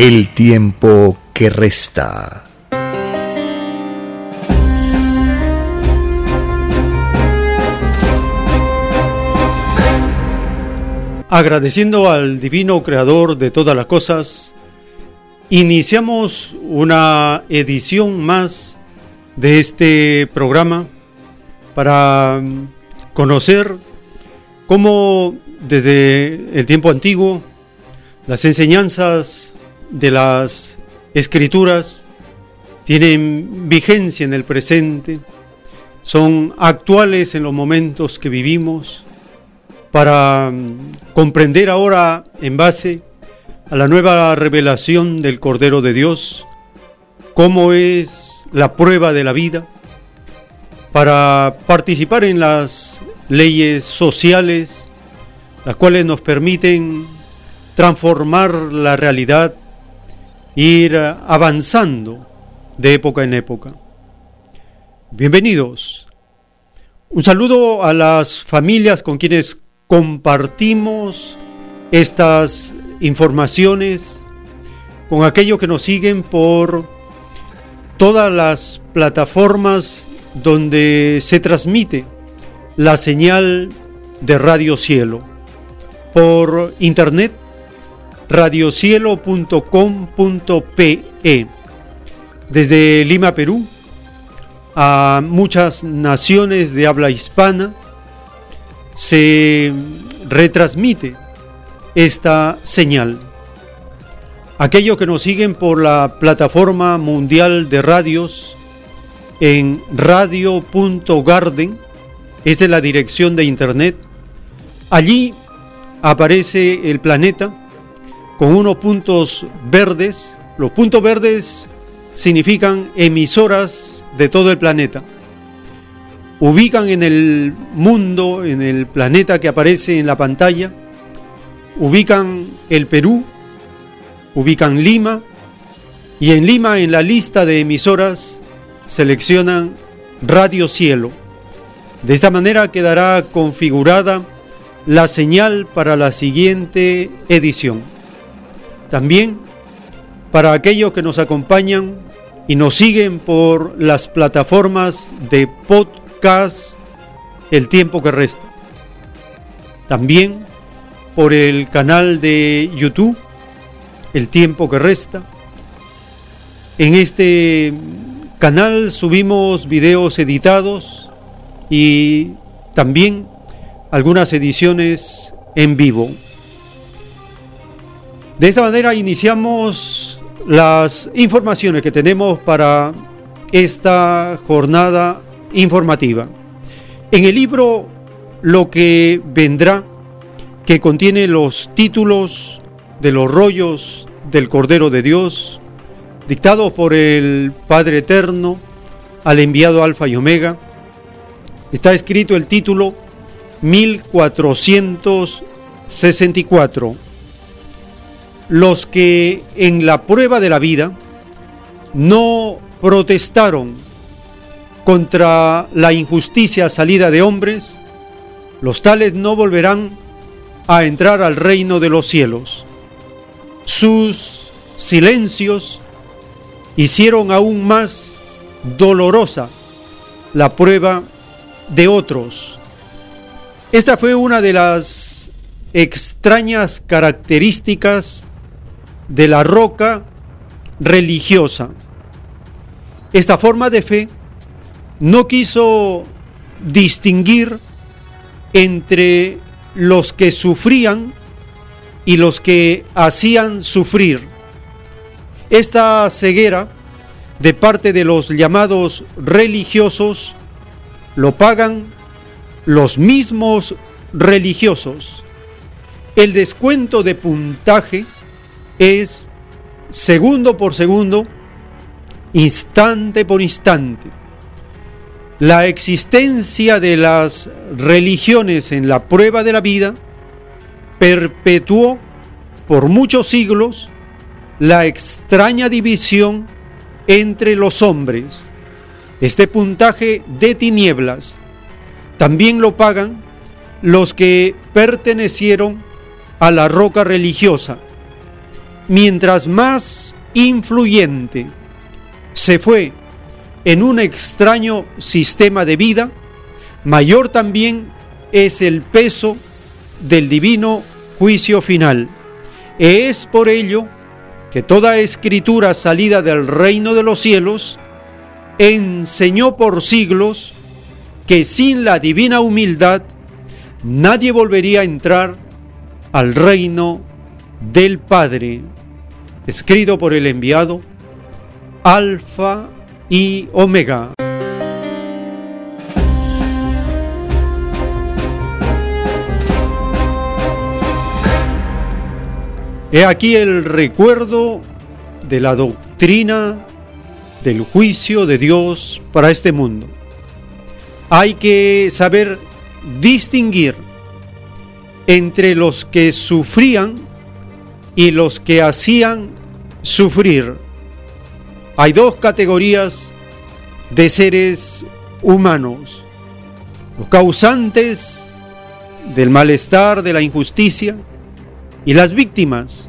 el tiempo que resta. Agradeciendo al Divino Creador de todas las cosas, iniciamos una edición más de este programa para conocer cómo desde el tiempo antiguo las enseñanzas de las escrituras tienen vigencia en el presente, son actuales en los momentos que vivimos, para mm, comprender ahora en base a la nueva revelación del Cordero de Dios, cómo es la prueba de la vida, para participar en las leyes sociales, las cuales nos permiten transformar la realidad ir avanzando de época en época. Bienvenidos. Un saludo a las familias con quienes compartimos estas informaciones, con aquellos que nos siguen por todas las plataformas donde se transmite la señal de Radio Cielo, por internet radiocielo.com.pe. Desde Lima, Perú, a muchas naciones de habla hispana se retransmite esta señal. Aquellos que nos siguen por la plataforma mundial de radios en radio.garden, esa es la dirección de internet. Allí aparece el planeta con unos puntos verdes. Los puntos verdes significan emisoras de todo el planeta. Ubican en el mundo, en el planeta que aparece en la pantalla, ubican el Perú, ubican Lima y en Lima en la lista de emisoras seleccionan Radio Cielo. De esta manera quedará configurada la señal para la siguiente edición. También para aquellos que nos acompañan y nos siguen por las plataformas de podcast El tiempo que resta. También por el canal de YouTube El tiempo que resta. En este canal subimos videos editados y también algunas ediciones en vivo. De esta manera iniciamos las informaciones que tenemos para esta jornada informativa. En el libro Lo que vendrá, que contiene los títulos de los rollos del Cordero de Dios, dictados por el Padre Eterno al enviado Alfa y Omega, está escrito el título 1464 los que en la prueba de la vida no protestaron contra la injusticia salida de hombres, los tales no volverán a entrar al reino de los cielos. Sus silencios hicieron aún más dolorosa la prueba de otros. Esta fue una de las extrañas características de la roca religiosa. Esta forma de fe no quiso distinguir entre los que sufrían y los que hacían sufrir. Esta ceguera de parte de los llamados religiosos lo pagan los mismos religiosos. El descuento de puntaje es segundo por segundo, instante por instante. La existencia de las religiones en la prueba de la vida perpetuó por muchos siglos la extraña división entre los hombres. Este puntaje de tinieblas también lo pagan los que pertenecieron a la roca religiosa. Mientras más influyente se fue en un extraño sistema de vida, mayor también es el peso del divino juicio final. Es por ello que toda escritura salida del reino de los cielos enseñó por siglos que sin la divina humildad nadie volvería a entrar al reino del Padre, escrito por el enviado Alfa y Omega. He aquí el recuerdo de la doctrina del juicio de Dios para este mundo. Hay que saber distinguir entre los que sufrían y los que hacían sufrir hay dos categorías de seres humanos. Los causantes del malestar, de la injusticia y las víctimas.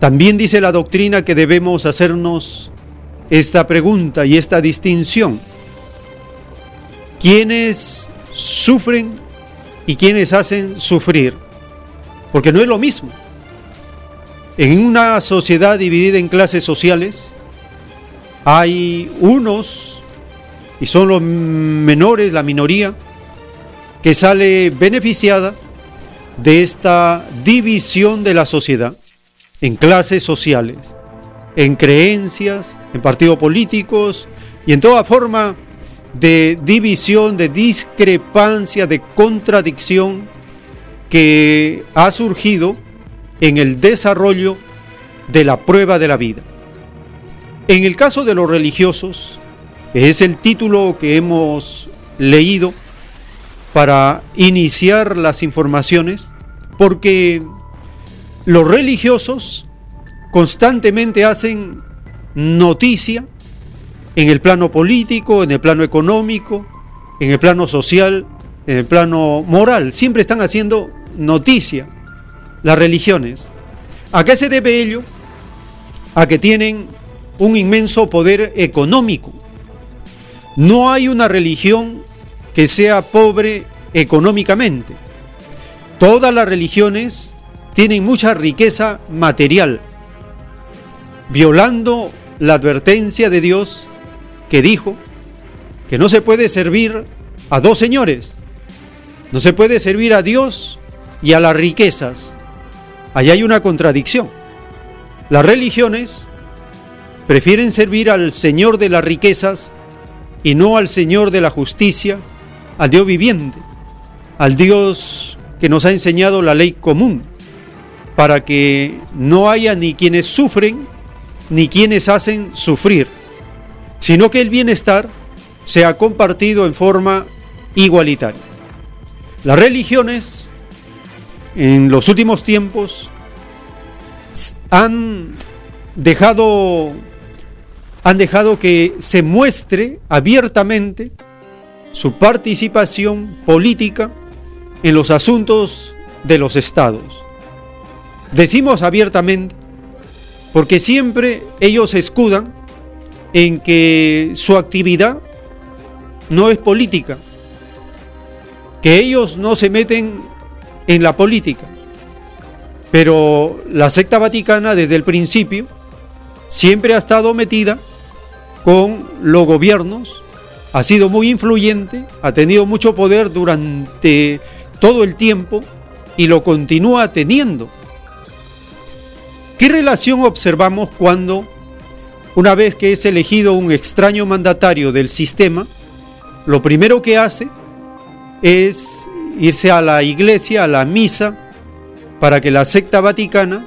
También dice la doctrina que debemos hacernos esta pregunta y esta distinción. ¿Quiénes sufren y quiénes hacen sufrir? Porque no es lo mismo. En una sociedad dividida en clases sociales, hay unos, y son los menores, la minoría, que sale beneficiada de esta división de la sociedad en clases sociales, en creencias, en partidos políticos y en toda forma de división, de discrepancia, de contradicción que ha surgido en el desarrollo de la prueba de la vida. En el caso de los religiosos, es el título que hemos leído para iniciar las informaciones, porque los religiosos constantemente hacen noticia en el plano político, en el plano económico, en el plano social, en el plano moral. Siempre están haciendo noticia las religiones. ¿A qué se debe ello? A que tienen un inmenso poder económico. No hay una religión que sea pobre económicamente. Todas las religiones tienen mucha riqueza material, violando la advertencia de Dios que dijo que no se puede servir a dos señores. No se puede servir a Dios y a las riquezas. Allí hay una contradicción. Las religiones prefieren servir al Señor de las riquezas y no al Señor de la justicia, al Dios viviente, al Dios que nos ha enseñado la ley común, para que no haya ni quienes sufren ni quienes hacen sufrir, sino que el bienestar sea compartido en forma igualitaria. Las religiones en los últimos tiempos han dejado han dejado que se muestre abiertamente su participación política en los asuntos de los estados. Decimos abiertamente porque siempre ellos escudan en que su actividad no es política, que ellos no se meten en la política, Pero la secta vaticana desde el principio siempre ha estado metida con los gobiernos, ha sido muy influyente, ha tenido mucho poder durante todo el tiempo y lo continúa teniendo. ¿Qué relación observamos cuando, una vez que es elegido un extraño mandatario del sistema, lo primero que hace es irse a la iglesia, a la misa, para que la secta vaticana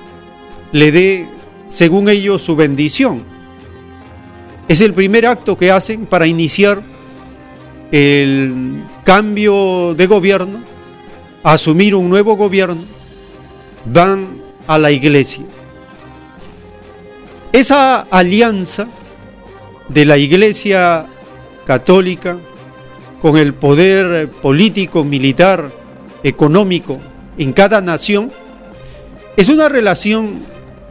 le dé, según ellos, su bendición? Es el primer acto que hacen para iniciar el cambio de gobierno, asumir un nuevo gobierno, van a la iglesia. Esa alianza de la iglesia católica con el poder político, militar, económico en cada nación, es una relación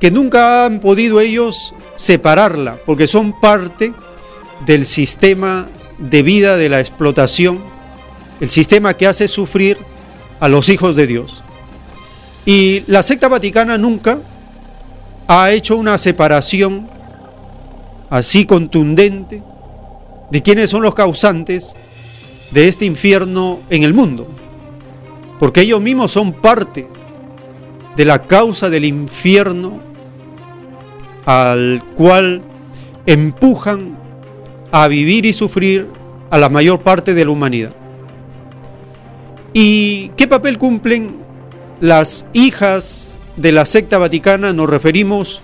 que nunca han podido ellos separarla, porque son parte del sistema de vida de la explotación, el sistema que hace sufrir a los hijos de Dios. Y la secta vaticana nunca ha hecho una separación así contundente de quiénes son los causantes de este infierno en el mundo, porque ellos mismos son parte de la causa del infierno al cual empujan a vivir y sufrir a la mayor parte de la humanidad. ¿Y qué papel cumplen las hijas de la secta vaticana? Nos referimos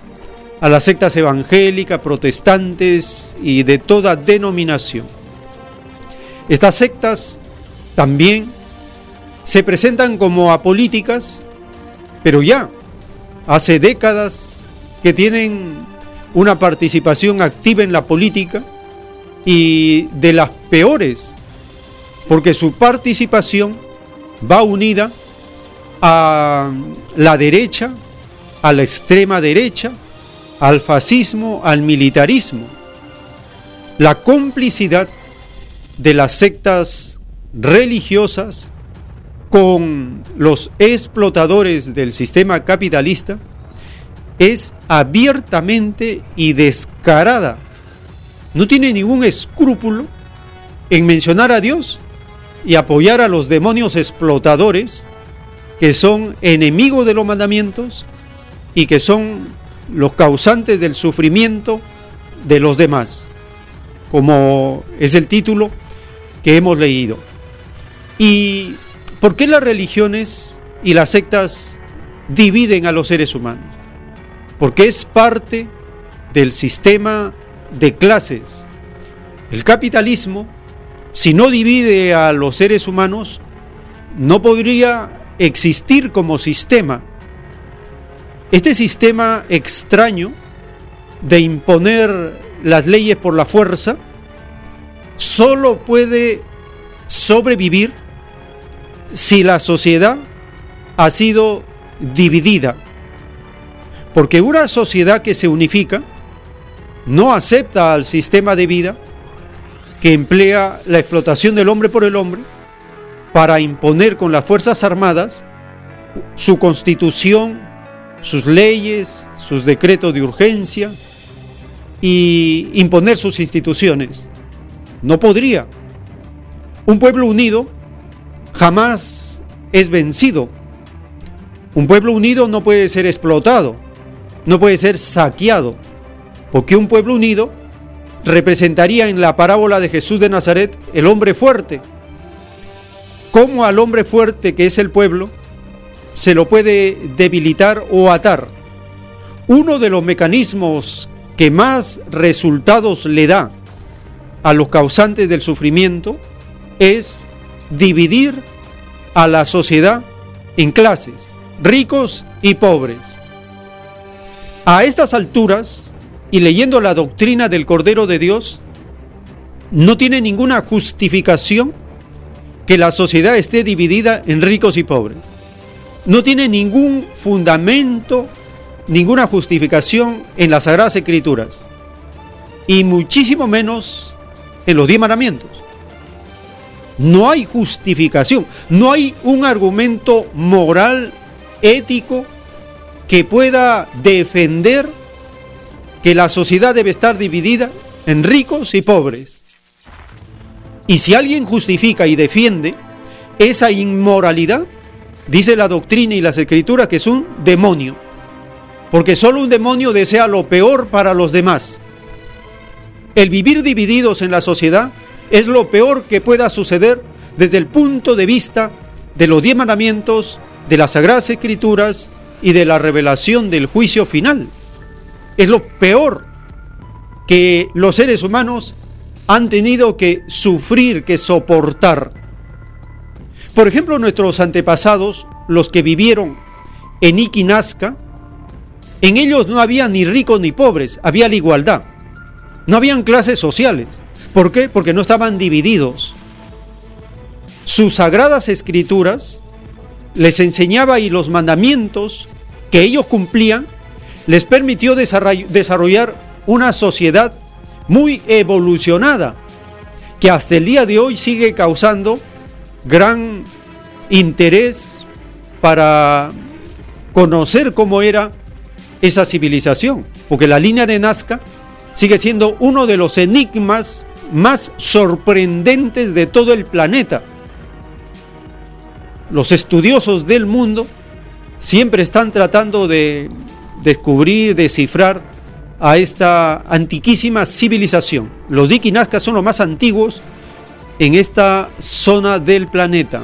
a las sectas evangélicas, protestantes y de toda denominación. Estas sectas también se presentan como apolíticas, pero ya hace décadas que tienen una participación activa en la política y de las peores, porque su participación va unida a la derecha, a la extrema derecha, al fascismo, al militarismo. La complicidad de las sectas religiosas con los explotadores del sistema capitalista es abiertamente y descarada. No tiene ningún escrúpulo en mencionar a Dios y apoyar a los demonios explotadores que son enemigos de los mandamientos y que son los causantes del sufrimiento de los demás, como es el título que hemos leído. ¿Y por qué las religiones y las sectas dividen a los seres humanos? Porque es parte del sistema de clases. El capitalismo, si no divide a los seres humanos, no podría existir como sistema. Este sistema extraño de imponer las leyes por la fuerza solo puede sobrevivir si la sociedad ha sido dividida. Porque una sociedad que se unifica no acepta al sistema de vida que emplea la explotación del hombre por el hombre para imponer con las Fuerzas Armadas su constitución, sus leyes, sus decretos de urgencia y imponer sus instituciones. No podría. Un pueblo unido jamás es vencido. Un pueblo unido no puede ser explotado, no puede ser saqueado, porque un pueblo unido representaría en la parábola de Jesús de Nazaret el hombre fuerte. ¿Cómo al hombre fuerte que es el pueblo se lo puede debilitar o atar? Uno de los mecanismos que más resultados le da a los causantes del sufrimiento es dividir a la sociedad en clases, ricos y pobres. A estas alturas, y leyendo la doctrina del Cordero de Dios, no tiene ninguna justificación que la sociedad esté dividida en ricos y pobres. No tiene ningún fundamento, ninguna justificación en las Sagradas Escrituras. Y muchísimo menos en los diez mandamientos. No hay justificación, no hay un argumento moral, ético, que pueda defender que la sociedad debe estar dividida en ricos y pobres. Y si alguien justifica y defiende esa inmoralidad, dice la doctrina y las escrituras que es un demonio. Porque solo un demonio desea lo peor para los demás. El vivir divididos en la sociedad es lo peor que pueda suceder desde el punto de vista de los diez mandamientos, de las sagradas escrituras y de la revelación del juicio final. Es lo peor que los seres humanos han tenido que sufrir, que soportar. Por ejemplo, nuestros antepasados, los que vivieron en Iquinasca, en ellos no había ni ricos ni pobres, había la igualdad. No habían clases sociales. ¿Por qué? Porque no estaban divididos. Sus sagradas escrituras les enseñaba y los mandamientos que ellos cumplían les permitió desarrollar una sociedad muy evolucionada que hasta el día de hoy sigue causando gran interés para conocer cómo era esa civilización, porque la línea de Nazca sigue siendo uno de los enigmas más sorprendentes de todo el planeta. Los estudiosos del mundo siempre están tratando de descubrir, descifrar a esta antiquísima civilización. Los Nazca son los más antiguos en esta zona del planeta.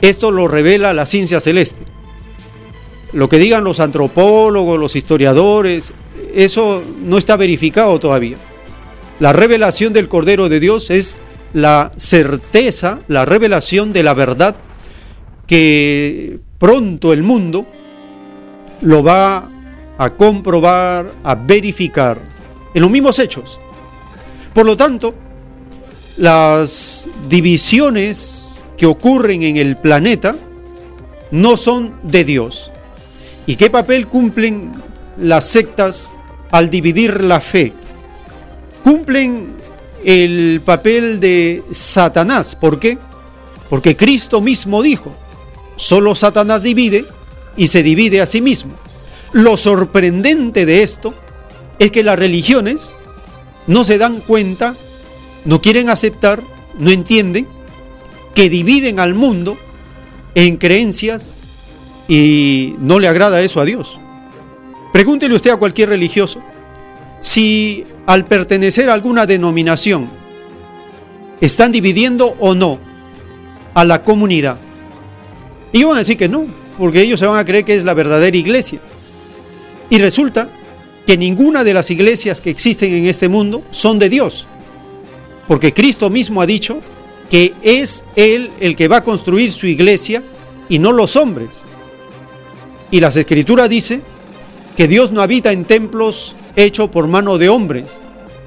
Esto lo revela la ciencia celeste. Lo que digan los antropólogos, los historiadores, eso no está verificado todavía. La revelación del Cordero de Dios es la certeza, la revelación de la verdad que pronto el mundo lo va a comprobar, a verificar en los mismos hechos. Por lo tanto, las divisiones que ocurren en el planeta no son de Dios. ¿Y qué papel cumplen las sectas al dividir la fe? Cumplen el papel de Satanás. ¿Por qué? Porque Cristo mismo dijo, solo Satanás divide y se divide a sí mismo. Lo sorprendente de esto es que las religiones no se dan cuenta, no quieren aceptar, no entienden que dividen al mundo en creencias y no le agrada eso a Dios. Pregúntele usted a cualquier religioso si al pertenecer a alguna denominación están dividiendo o no a la comunidad. Y van a decir que no, porque ellos se van a creer que es la verdadera iglesia. Y resulta que ninguna de las iglesias que existen en este mundo son de Dios. Porque Cristo mismo ha dicho que es Él el que va a construir su iglesia y no los hombres. Y las escrituras dice que Dios no habita en templos hechos por mano de hombres.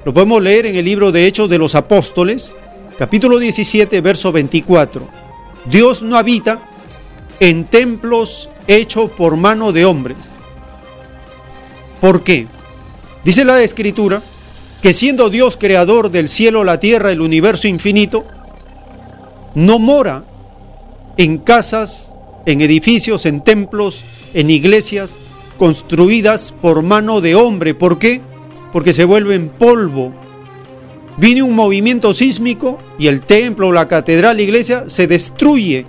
Lo podemos leer en el libro de Hechos de los Apóstoles, capítulo 17, verso 24. Dios no habita en templos hechos por mano de hombres. ¿Por qué? Dice la escritura que siendo Dios creador del cielo, la tierra, el universo infinito, no mora en casas, en edificios, en templos, en iglesias construidas por mano de hombre. ¿Por qué? Porque se vuelven polvo. Viene un movimiento sísmico y el templo, la catedral, la iglesia se destruye.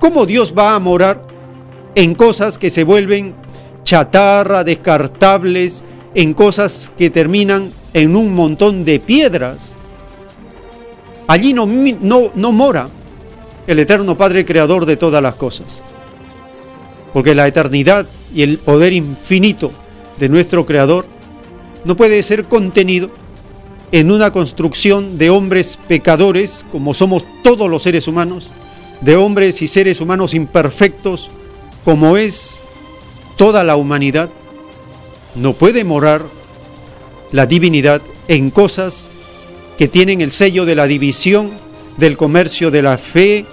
¿Cómo Dios va a morar en cosas que se vuelven chatarra, descartables, en cosas que terminan en un montón de piedras. Allí no, no, no mora el eterno Padre Creador de todas las cosas. Porque la eternidad y el poder infinito de nuestro Creador no puede ser contenido en una construcción de hombres pecadores, como somos todos los seres humanos, de hombres y seres humanos imperfectos, como es toda la humanidad, no puede morar la divinidad en cosas que tienen el sello de la división, del comercio de la fe,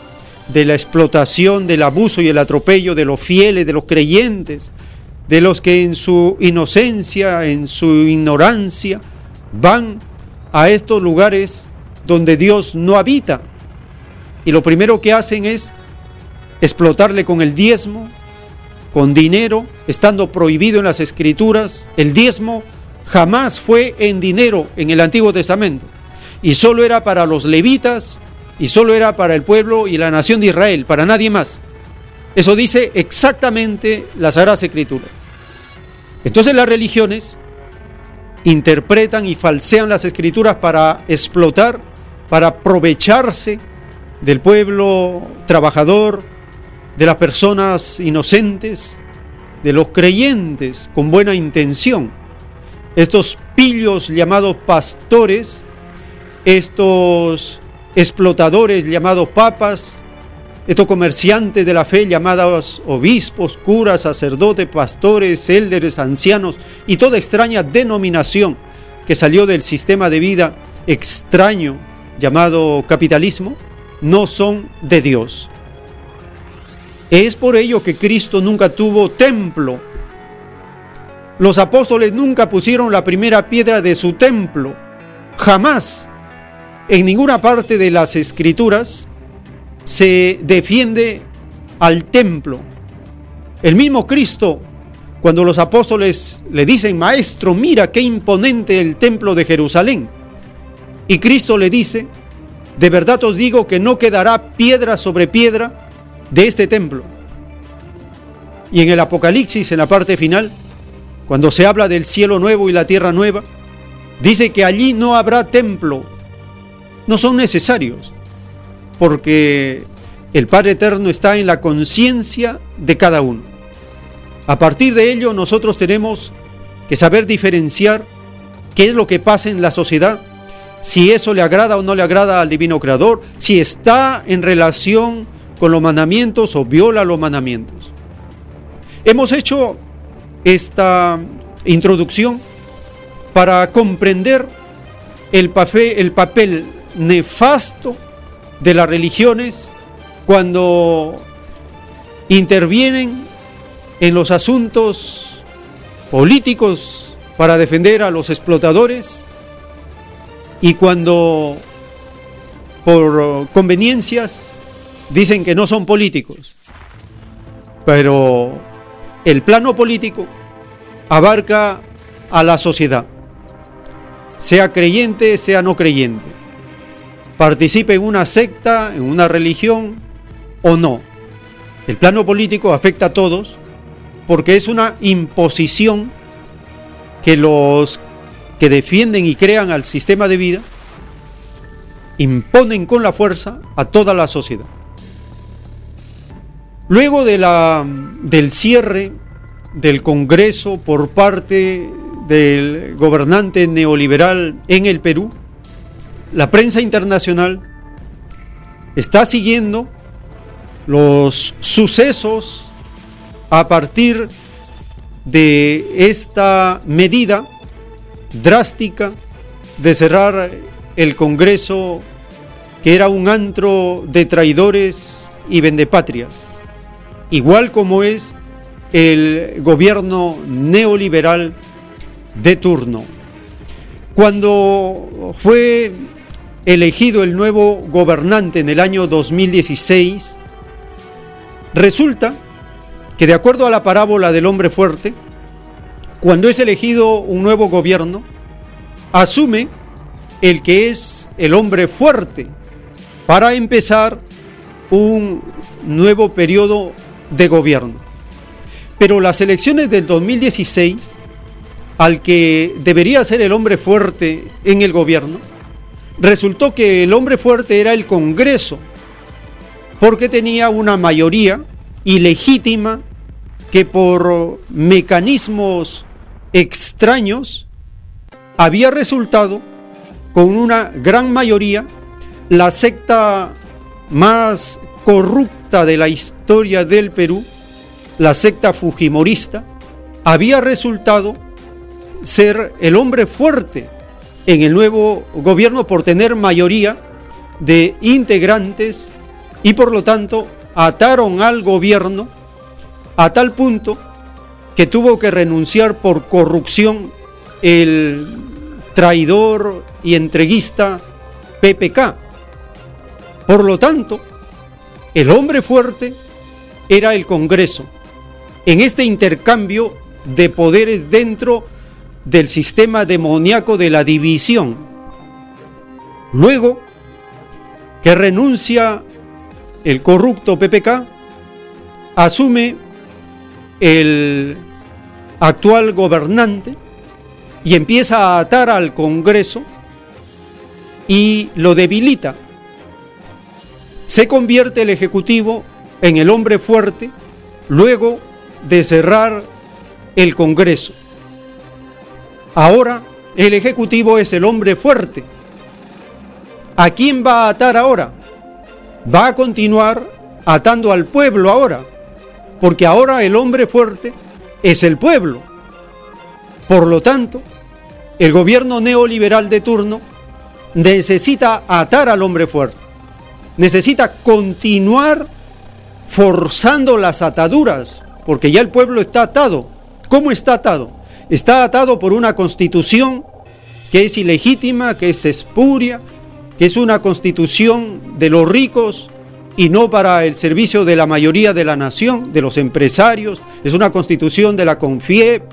de la explotación, del abuso y el atropello de los fieles, de los creyentes, de los que en su inocencia, en su ignorancia, van a estos lugares donde Dios no habita. Y lo primero que hacen es explotarle con el diezmo, con dinero, estando prohibido en las escrituras, el diezmo jamás fue en dinero en el Antiguo Testamento. Y solo era para los levitas y solo era para el pueblo y la nación de Israel, para nadie más. Eso dice exactamente la Sagrada Escritura. Entonces las religiones interpretan y falsean las escrituras para explotar, para aprovecharse del pueblo trabajador, de las personas inocentes, de los creyentes con buena intención. Estos pillos llamados pastores, estos explotadores llamados papas, estos comerciantes de la fe llamados obispos, curas, sacerdotes, pastores, élderes, ancianos y toda extraña denominación que salió del sistema de vida extraño llamado capitalismo, no son de Dios. Es por ello que Cristo nunca tuvo templo. Los apóstoles nunca pusieron la primera piedra de su templo. Jamás. En ninguna parte de las escrituras se defiende al templo. El mismo Cristo, cuando los apóstoles le dicen, Maestro, mira qué imponente el templo de Jerusalén. Y Cristo le dice, de verdad os digo que no quedará piedra sobre piedra de este templo. Y en el Apocalipsis, en la parte final, cuando se habla del cielo nuevo y la tierra nueva, dice que allí no habrá templo. No son necesarios porque el Padre Eterno está en la conciencia de cada uno. A partir de ello nosotros tenemos que saber diferenciar qué es lo que pasa en la sociedad, si eso le agrada o no le agrada al Divino Creador, si está en relación con los mandamientos o viola los mandamientos. Hemos hecho esta introducción para comprender el papel, el papel nefasto de las religiones cuando intervienen en los asuntos políticos para defender a los explotadores y cuando por conveniencias dicen que no son políticos. Pero el plano político abarca a la sociedad, sea creyente, sea no creyente participe en una secta, en una religión o no. El plano político afecta a todos porque es una imposición que los que defienden y crean al sistema de vida imponen con la fuerza a toda la sociedad. Luego de la, del cierre del Congreso por parte del gobernante neoliberal en el Perú, la prensa internacional está siguiendo los sucesos a partir de esta medida drástica de cerrar el Congreso que era un antro de traidores y vendepatrias, igual como es el gobierno neoliberal de turno. Cuando fue elegido el nuevo gobernante en el año 2016, resulta que de acuerdo a la parábola del hombre fuerte, cuando es elegido un nuevo gobierno, asume el que es el hombre fuerte para empezar un nuevo periodo de gobierno. Pero las elecciones del 2016, al que debería ser el hombre fuerte en el gobierno, resultó que el hombre fuerte era el Congreso, porque tenía una mayoría ilegítima que por mecanismos extraños había resultado con una gran mayoría la secta más corrupta de la historia del Perú, la secta fujimorista, había resultado ser el hombre fuerte en el nuevo gobierno por tener mayoría de integrantes y por lo tanto ataron al gobierno a tal punto que tuvo que renunciar por corrupción el traidor y entreguista PPK. Por lo tanto, el hombre fuerte era el Congreso en este intercambio de poderes dentro del sistema demoníaco de la división. Luego que renuncia el corrupto PPK, asume el actual gobernante y empieza a atar al Congreso y lo debilita. Se convierte el Ejecutivo en el hombre fuerte luego de cerrar el Congreso. Ahora el Ejecutivo es el hombre fuerte. ¿A quién va a atar ahora? Va a continuar atando al pueblo ahora, porque ahora el hombre fuerte es el pueblo. Por lo tanto, el gobierno neoliberal de turno necesita atar al hombre fuerte, necesita continuar forzando las ataduras, porque ya el pueblo está atado. ¿Cómo está atado? Está atado por una constitución que es ilegítima, que es espuria, que es una constitución de los ricos y no para el servicio de la mayoría de la nación, de los empresarios. Es una constitución de la CONFIEP,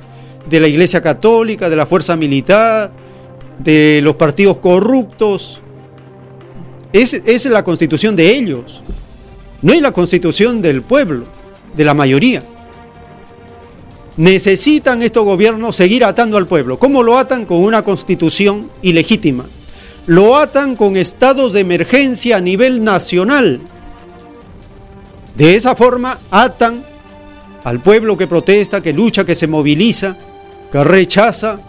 de la Iglesia Católica, de la Fuerza Militar, de los partidos corruptos. Es, es la constitución de ellos, no es la constitución del pueblo, de la mayoría. Necesitan estos gobiernos seguir atando al pueblo. ¿Cómo lo atan? Con una constitución ilegítima. Lo atan con estados de emergencia a nivel nacional. De esa forma atan al pueblo que protesta, que lucha, que se moviliza, que rechaza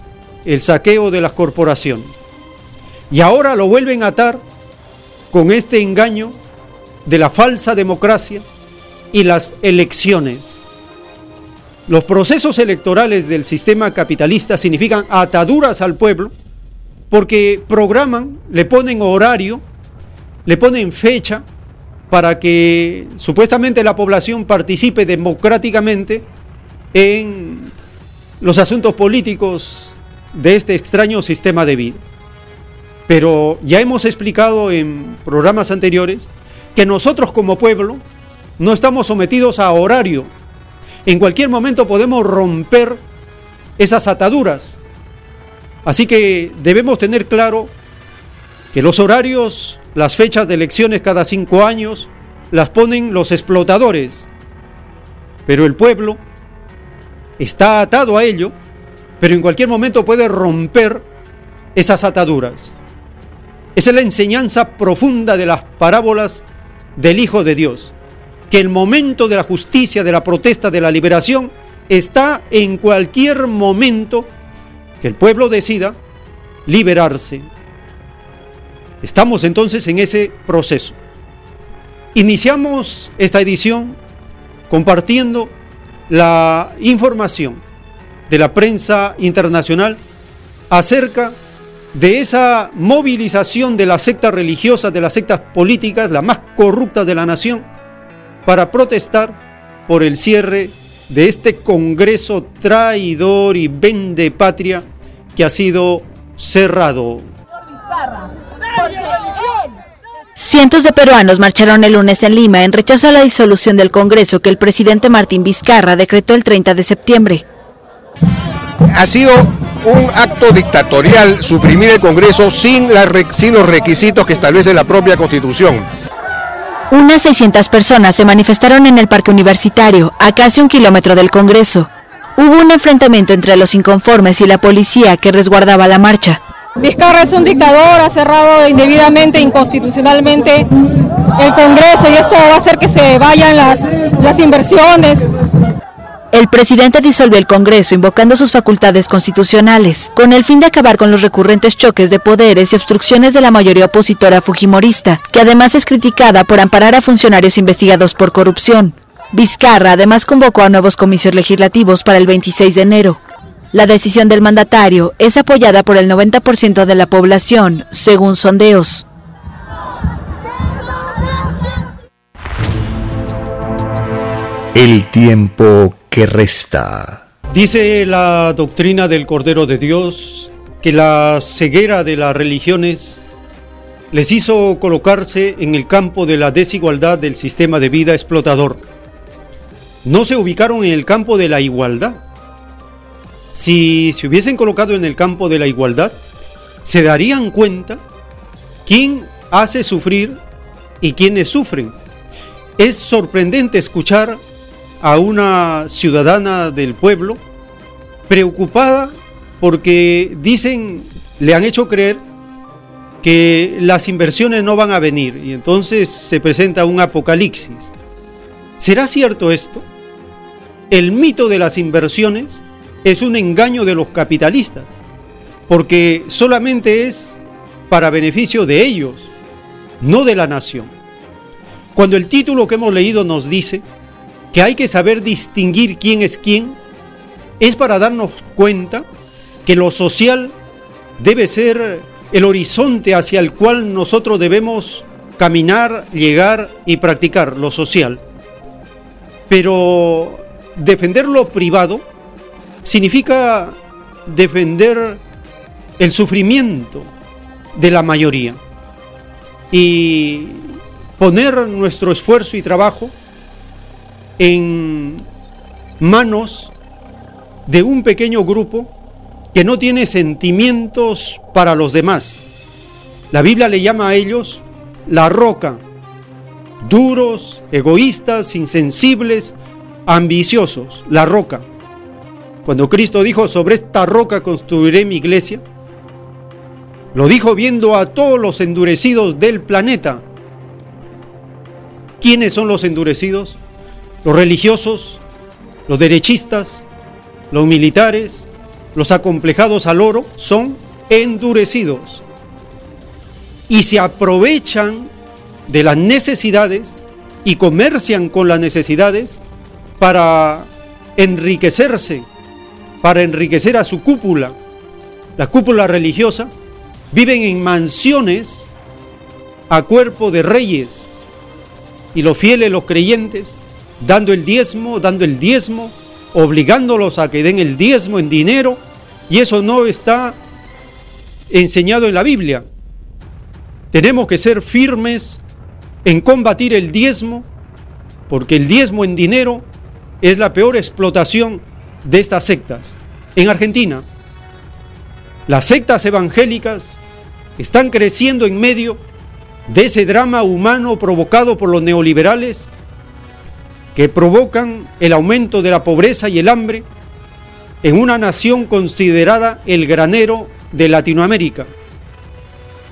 el saqueo de las corporaciones. Y ahora lo vuelven a atar con este engaño de la falsa democracia y las elecciones. Los procesos electorales del sistema capitalista significan ataduras al pueblo porque programan, le ponen horario, le ponen fecha para que supuestamente la población participe democráticamente en los asuntos políticos de este extraño sistema de vida. Pero ya hemos explicado en programas anteriores que nosotros como pueblo no estamos sometidos a horario. En cualquier momento podemos romper esas ataduras. Así que debemos tener claro que los horarios, las fechas de elecciones cada cinco años, las ponen los explotadores. Pero el pueblo está atado a ello, pero en cualquier momento puede romper esas ataduras. Esa es la enseñanza profunda de las parábolas del Hijo de Dios, que el momento de la justicia, de la protesta, de la liberación, está en cualquier momento que el pueblo decida liberarse. Estamos entonces en ese proceso. Iniciamos esta edición compartiendo la información de la prensa internacional acerca de esa movilización de las sectas religiosas, de las sectas políticas, las más corruptas de la nación, para protestar por el cierre de este Congreso traidor y vende patria que ha sido cerrado. Cientos de peruanos marcharon el lunes en Lima en rechazo a la disolución del Congreso que el presidente Martín Vizcarra decretó el 30 de septiembre. Ha sido un acto dictatorial suprimir el Congreso sin, sin los requisitos que establece la propia Constitución. Unas 600 personas se manifestaron en el Parque Universitario, a casi un kilómetro del Congreso. Hubo un enfrentamiento entre los inconformes y la policía que resguardaba la marcha. Vizcarra es un dictador, ha cerrado indebidamente, inconstitucionalmente el Congreso y esto va a hacer que se vayan las, las inversiones, el presidente disolvió el Congreso invocando sus facultades constitucionales, con el fin de acabar con los recurrentes choques de poderes y obstrucciones de la mayoría opositora fujimorista, que además es criticada por amparar a funcionarios investigados por corrupción. Vizcarra además convocó a nuevos comicios legislativos para el 26 de enero. La decisión del mandatario es apoyada por el 90% de la población, según sondeos. El tiempo que resta. Dice la doctrina del Cordero de Dios que la ceguera de las religiones les hizo colocarse en el campo de la desigualdad del sistema de vida explotador. no se ubicaron en el campo de la igualdad. Si se hubiesen colocado en el campo de la igualdad, se darían cuenta quién hace sufrir y quiénes sufren. Es sorprendente escuchar a una ciudadana del pueblo preocupada porque dicen, le han hecho creer que las inversiones no van a venir y entonces se presenta un apocalipsis. ¿Será cierto esto? El mito de las inversiones es un engaño de los capitalistas, porque solamente es para beneficio de ellos, no de la nación. Cuando el título que hemos leído nos dice que hay que saber distinguir quién es quién, es para darnos cuenta que lo social debe ser el horizonte hacia el cual nosotros debemos caminar, llegar y practicar lo social. Pero defender lo privado significa defender el sufrimiento de la mayoría y poner nuestro esfuerzo y trabajo en manos de un pequeño grupo que no tiene sentimientos para los demás. La Biblia le llama a ellos la roca, duros, egoístas, insensibles, ambiciosos, la roca. Cuando Cristo dijo, sobre esta roca construiré mi iglesia, lo dijo viendo a todos los endurecidos del planeta. ¿Quiénes son los endurecidos? Los religiosos, los derechistas, los militares, los acomplejados al oro son endurecidos y se aprovechan de las necesidades y comercian con las necesidades para enriquecerse, para enriquecer a su cúpula. La cúpula religiosa viven en mansiones a cuerpo de reyes y los fieles, los creyentes, dando el diezmo, dando el diezmo, obligándolos a que den el diezmo en dinero, y eso no está enseñado en la Biblia. Tenemos que ser firmes en combatir el diezmo, porque el diezmo en dinero es la peor explotación de estas sectas. En Argentina, las sectas evangélicas están creciendo en medio de ese drama humano provocado por los neoliberales que provocan el aumento de la pobreza y el hambre en una nación considerada el granero de Latinoamérica.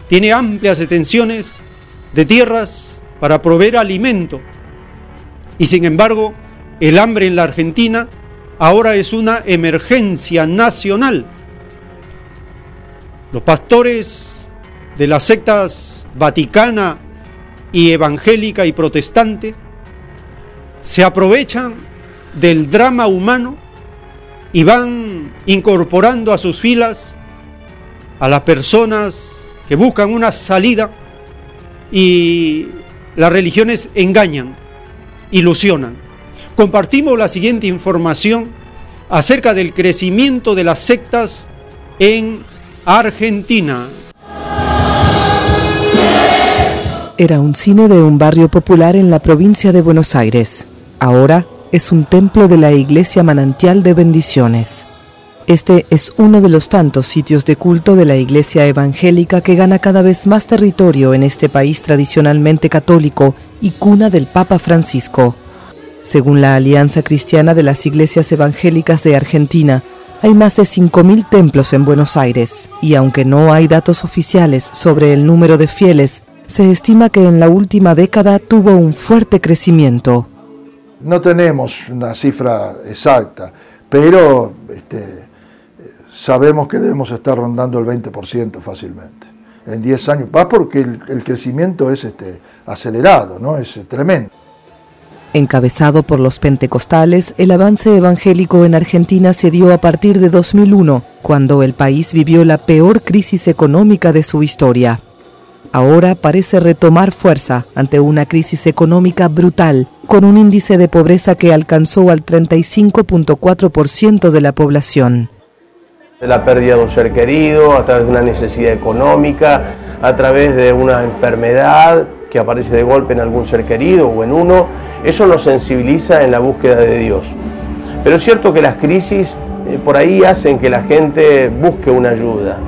Tiene amplias extensiones de tierras para proveer alimento y sin embargo el hambre en la Argentina ahora es una emergencia nacional. Los pastores de las sectas vaticana y evangélica y protestante se aprovechan del drama humano y van incorporando a sus filas a las personas que buscan una salida y las religiones engañan, ilusionan. Compartimos la siguiente información acerca del crecimiento de las sectas en Argentina. Era un cine de un barrio popular en la provincia de Buenos Aires. Ahora es un templo de la Iglesia Manantial de Bendiciones. Este es uno de los tantos sitios de culto de la Iglesia Evangélica que gana cada vez más territorio en este país tradicionalmente católico y cuna del Papa Francisco. Según la Alianza Cristiana de las Iglesias Evangélicas de Argentina, hay más de 5.000 templos en Buenos Aires y aunque no hay datos oficiales sobre el número de fieles, se estima que en la última década tuvo un fuerte crecimiento. No tenemos una cifra exacta, pero este, sabemos que debemos estar rondando el 20% fácilmente. En 10 años, va porque el, crecimiento es este, acelerado, ¿no? es tremendo. Encabezado por los pentecostales, el avance evangélico en Argentina se dio a partir de 2001, cuando el país vivió la peor crisis económica de su historia ahora parece retomar fuerza ante una crisis económica brutal, con un índice de pobreza que alcanzó al 35.4% de la población. La pérdida de un ser querido, a través de una necesidad económica, a través de una enfermedad que aparece de golpe en algún ser querido o en uno, Eso nos sensibiliza en la búsqueda de Dios. Pero es cierto que las crisis eh, por ahí hacen que la gente busque una ayuda.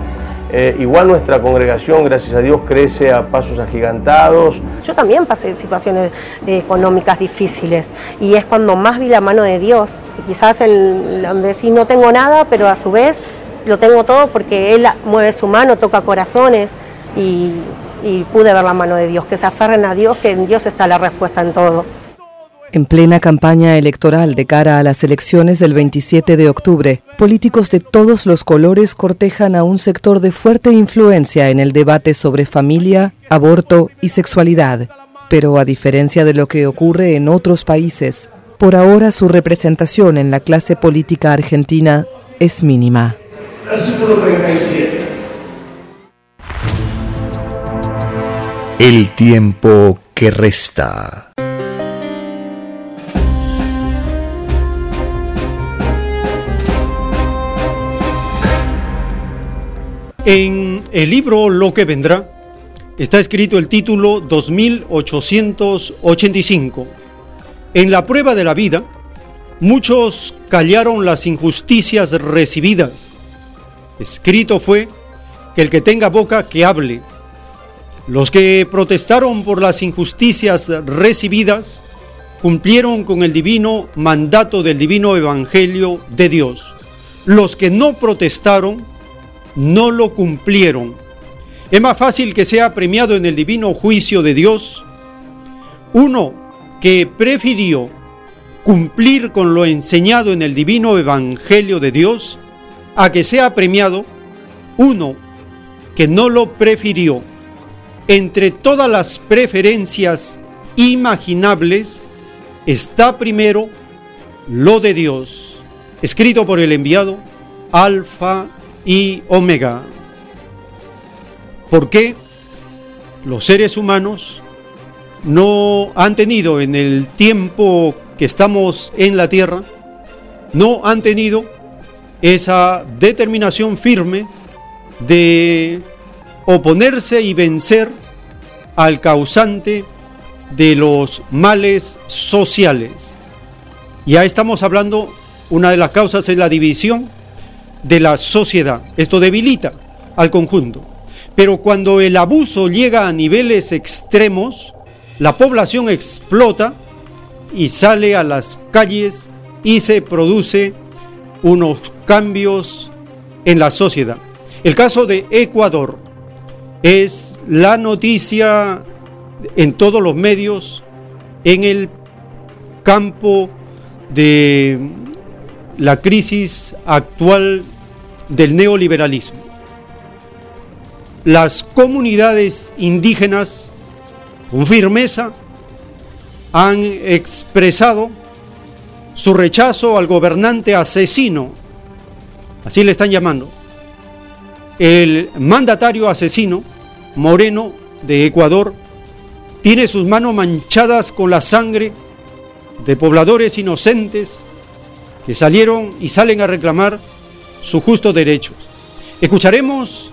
Eh, igual nuestra congregación, gracias a Dios, crece a pasos agigantados. Yo también pasé situaciones eh, económicas difíciles y es cuando más vi la mano de Dios. Quizás el, vecino no tengo nada, pero a su vez lo tengo todo porque Él mueve su mano, toca corazones y, y pude ver la mano de Dios, que se aferren a Dios, que en Dios está la respuesta en todo. En plena campaña electoral de cara a las elecciones del 27 de octubre, políticos de todos los colores cortejan a un sector de fuerte influencia en el debate sobre familia, aborto y sexualidad. Pero a diferencia de lo que ocurre en otros países, por ahora su representación en la clase política argentina es mínima. El tiempo que resta. En el libro Lo que vendrá está escrito el título 2885. En la prueba de la vida, muchos callaron las injusticias recibidas. Escrito fue que el que tenga boca que hable. Los que protestaron por las injusticias recibidas cumplieron con el divino mandato del divino evangelio de Dios. Los que no protestaron no lo cumplieron. Es más fácil que sea premiado en el divino juicio de Dios uno que prefirió cumplir con lo enseñado en el divino evangelio de Dios a que sea premiado uno que no lo prefirió. Entre todas las preferencias imaginables está primero lo de Dios, escrito por el enviado Alfa y omega. ¿Por qué los seres humanos no han tenido en el tiempo que estamos en la tierra, no han tenido esa determinación firme de oponerse y vencer al causante de los males sociales. Ya estamos hablando, una de las causas es la división, de la sociedad. Esto debilita al conjunto. Pero cuando el abuso llega a niveles extremos, la población explota y sale a las calles y se produce unos cambios en la sociedad. El caso de Ecuador es la noticia en todos los medios en el campo de la crisis actual del neoliberalismo. Las comunidades indígenas con firmeza han expresado su rechazo al gobernante asesino, así le están llamando, el mandatario asesino Moreno de Ecuador tiene sus manos manchadas con la sangre de pobladores inocentes que salieron y salen a reclamar sus justos derechos. Escucharemos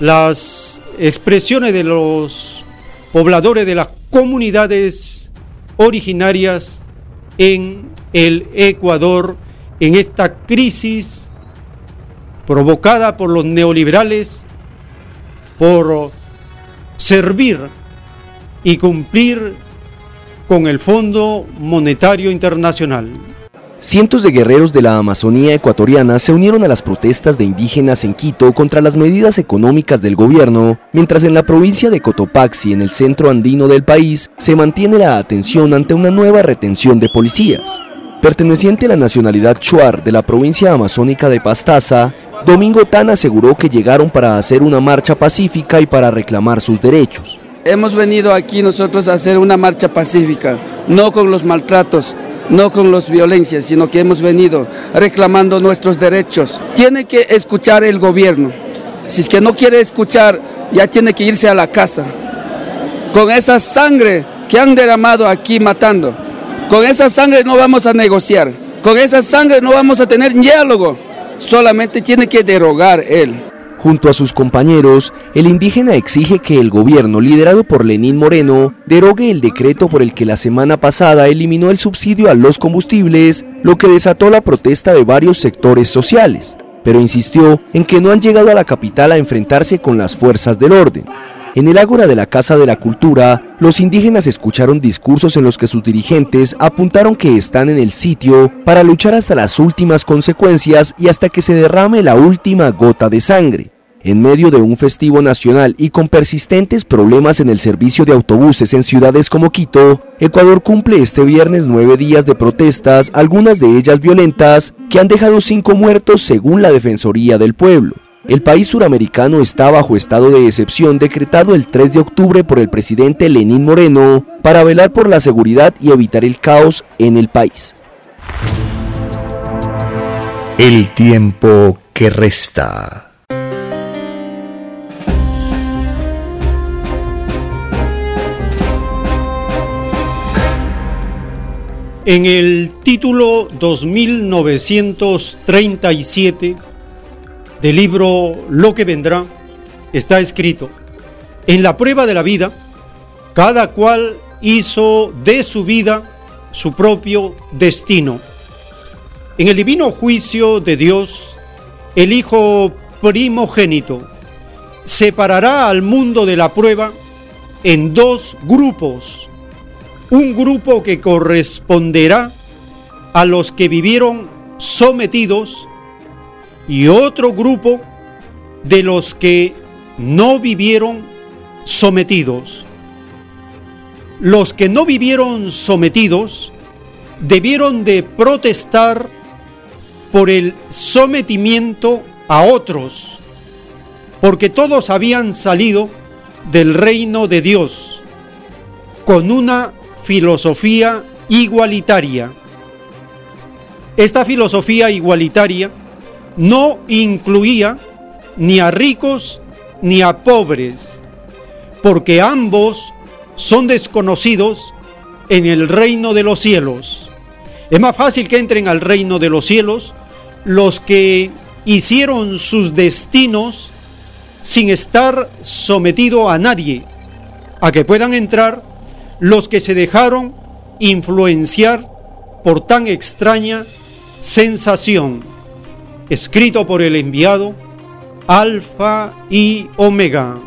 las expresiones de los pobladores de las comunidades originarias en el Ecuador en esta crisis provocada por los neoliberales por servir y cumplir con el Fondo Monetario Internacional. Cientos de guerreros de la Amazonía ecuatoriana se unieron a las protestas de indígenas en Quito contra las medidas económicas del gobierno, mientras en la provincia de Cotopaxi, en el centro andino del país, se mantiene la atención ante una nueva retención de policías. Perteneciente a la nacionalidad Chuar de la provincia amazónica de Pastaza, Domingo Tan aseguró que llegaron para hacer una marcha pacífica y para reclamar sus derechos. Hemos venido aquí nosotros a hacer una marcha pacífica, no con los maltratos, no con las violencias, sino que hemos venido reclamando nuestros derechos. Tiene que escuchar el gobierno. Si es que no quiere escuchar, ya tiene que irse a la casa. Con esa sangre que han derramado aquí matando, con esa sangre no vamos a negociar, con esa sangre no vamos a tener diálogo, solamente tiene que derogar él. Junto a sus compañeros, el indígena exige que el gobierno liderado por Lenín Moreno derogue el decreto por el que la semana pasada eliminó el subsidio a los combustibles, lo que desató la protesta de varios sectores sociales, pero insistió en que no han llegado a la capital a enfrentarse con las fuerzas del orden. En el ágora de la Casa de la Cultura, los indígenas escucharon discursos en los que sus dirigentes apuntaron que están en el sitio para luchar hasta las últimas consecuencias y hasta que se derrame la última gota de sangre. En medio de un festivo nacional y con persistentes problemas en el servicio de autobuses en ciudades como Quito, Ecuador cumple este viernes nueve días de protestas, algunas de ellas violentas, que han dejado cinco muertos según la Defensoría del Pueblo. El país suramericano está bajo estado de excepción decretado el 3 de octubre por el presidente Lenín Moreno para velar por la seguridad y evitar el caos en el país. El tiempo que resta. En el título 2937 del libro Lo que vendrá, está escrito, en la prueba de la vida, cada cual hizo de su vida su propio destino. En el divino juicio de Dios, el Hijo primogénito separará al mundo de la prueba en dos grupos. Un grupo que corresponderá a los que vivieron sometidos y otro grupo de los que no vivieron sometidos. Los que no vivieron sometidos debieron de protestar por el sometimiento a otros, porque todos habían salido del reino de Dios con una filosofía igualitaria. Esta filosofía igualitaria no incluía ni a ricos ni a pobres, porque ambos son desconocidos en el reino de los cielos. Es más fácil que entren al reino de los cielos los que hicieron sus destinos sin estar sometido a nadie, a que puedan entrar los que se dejaron influenciar por tan extraña sensación escrito por el enviado Alfa y Omega.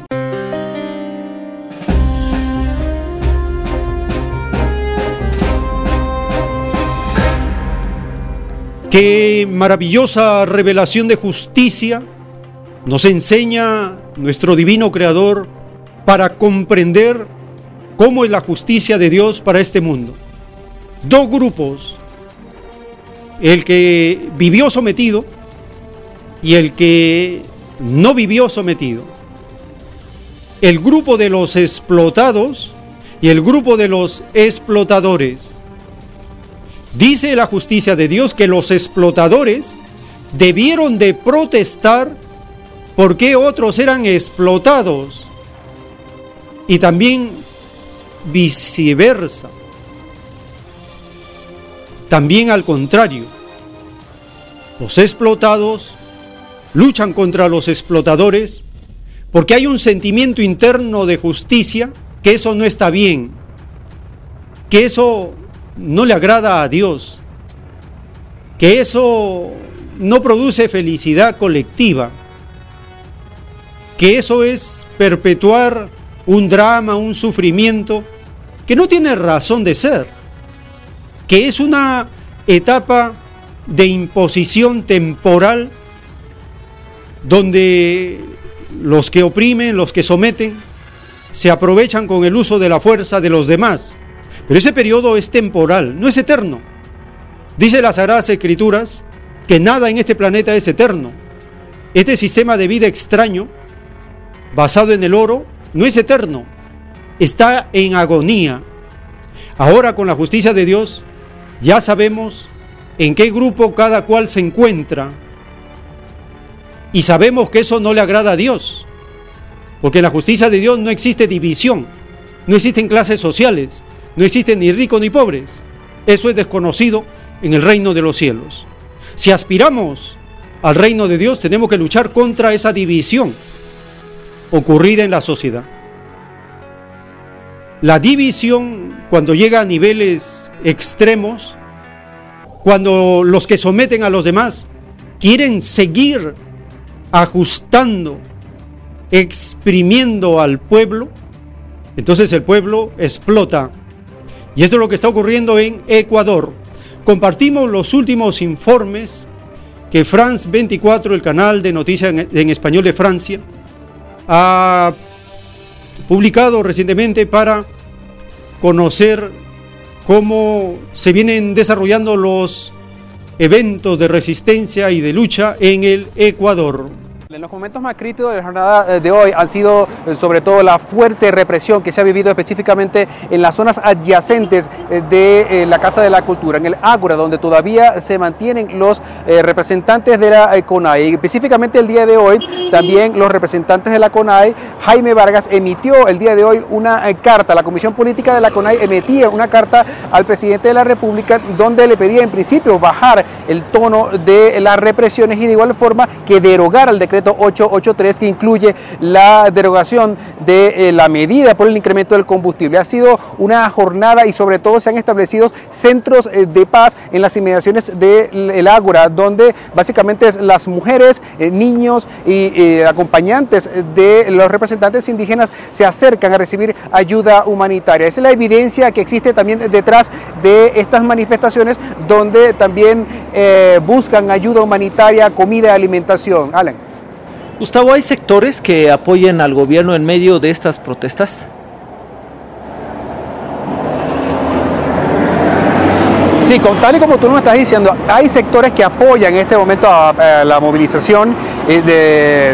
Qué maravillosa revelación de justicia nos enseña nuestro divino Creador para comprender cómo es la justicia de Dios para este mundo. Dos grupos, el que vivió sometido y el que no vivió sometido. El grupo de los explotados y el grupo de los explotadores. Dice la justicia de Dios que los explotadores debieron de protestar porque otros eran explotados y también viceversa. También al contrario, los explotados luchan contra los explotadores, porque hay un sentimiento interno de justicia que eso no está bien, que eso no le agrada a Dios, que eso no produce felicidad colectiva, que eso es perpetuar un drama, un sufrimiento que no tiene razón de ser, que es una etapa de imposición temporal donde los que oprimen, los que someten, se aprovechan con el uso de la fuerza de los demás. Pero ese periodo es temporal, no es eterno. Dice las Sagradas Escrituras que nada en este planeta es eterno. Este sistema de vida extraño, basado en el oro, no es eterno. Está en agonía. Ahora con la justicia de Dios ya sabemos en qué grupo cada cual se encuentra y sabemos que eso no le agrada a Dios, porque en la justicia de Dios no existe división, no existen clases sociales, no existen ni ricos ni pobres. Eso es desconocido en el reino de los cielos. Si aspiramos al reino de Dios, tenemos que luchar contra esa división ocurrida en la sociedad. La división, cuando llega a niveles extremos, cuando los que someten a los demás quieren seguir ajustando, exprimiendo al pueblo, entonces el pueblo explota. Y esto es lo que está ocurriendo en Ecuador. Compartimos los últimos informes que France 24, el canal de noticias en, español de Francia, ha publicado recientemente para conocer cómo se vienen desarrollando los eventos de resistencia y de lucha en el Ecuador. Los momentos más críticos de la jornada eh, de hoy han sido eh, sobre todo la fuerte represión que se ha vivido específicamente en las zonas adyacentes eh, de la Casa de la Cultura, en el Ágora, donde todavía se mantienen los representantes de la CONAI. Específicamente el día de hoy, también los representantes de la CONAI, Jaime Vargas emitió el día de hoy una carta, la Comisión Política de la CONAI emitía una carta al presidente de la República donde le pedía en principio bajar el tono de las represiones y de igual forma que derogar el decreto 883 que incluye la derogación de eh, la medida por el incremento del combustible. Ha sido una jornada y sobre todo se han establecido centros eh, de paz en las inmediaciones del Ágora, donde básicamente las mujeres, eh, niños y acompañantes de los representantes indígenas se acercan a recibir ayuda humanitaria. Esa es la evidencia que existe también detrás de estas manifestaciones donde también buscan ayuda humanitaria, comida alimentación. Alan. Gustavo, ¿hay sectores que apoyen al gobierno en medio de estas protestas? Sí, con tal y como tú me estás diciendo, hay sectores que apoyan en este momento a, la movilización, eh,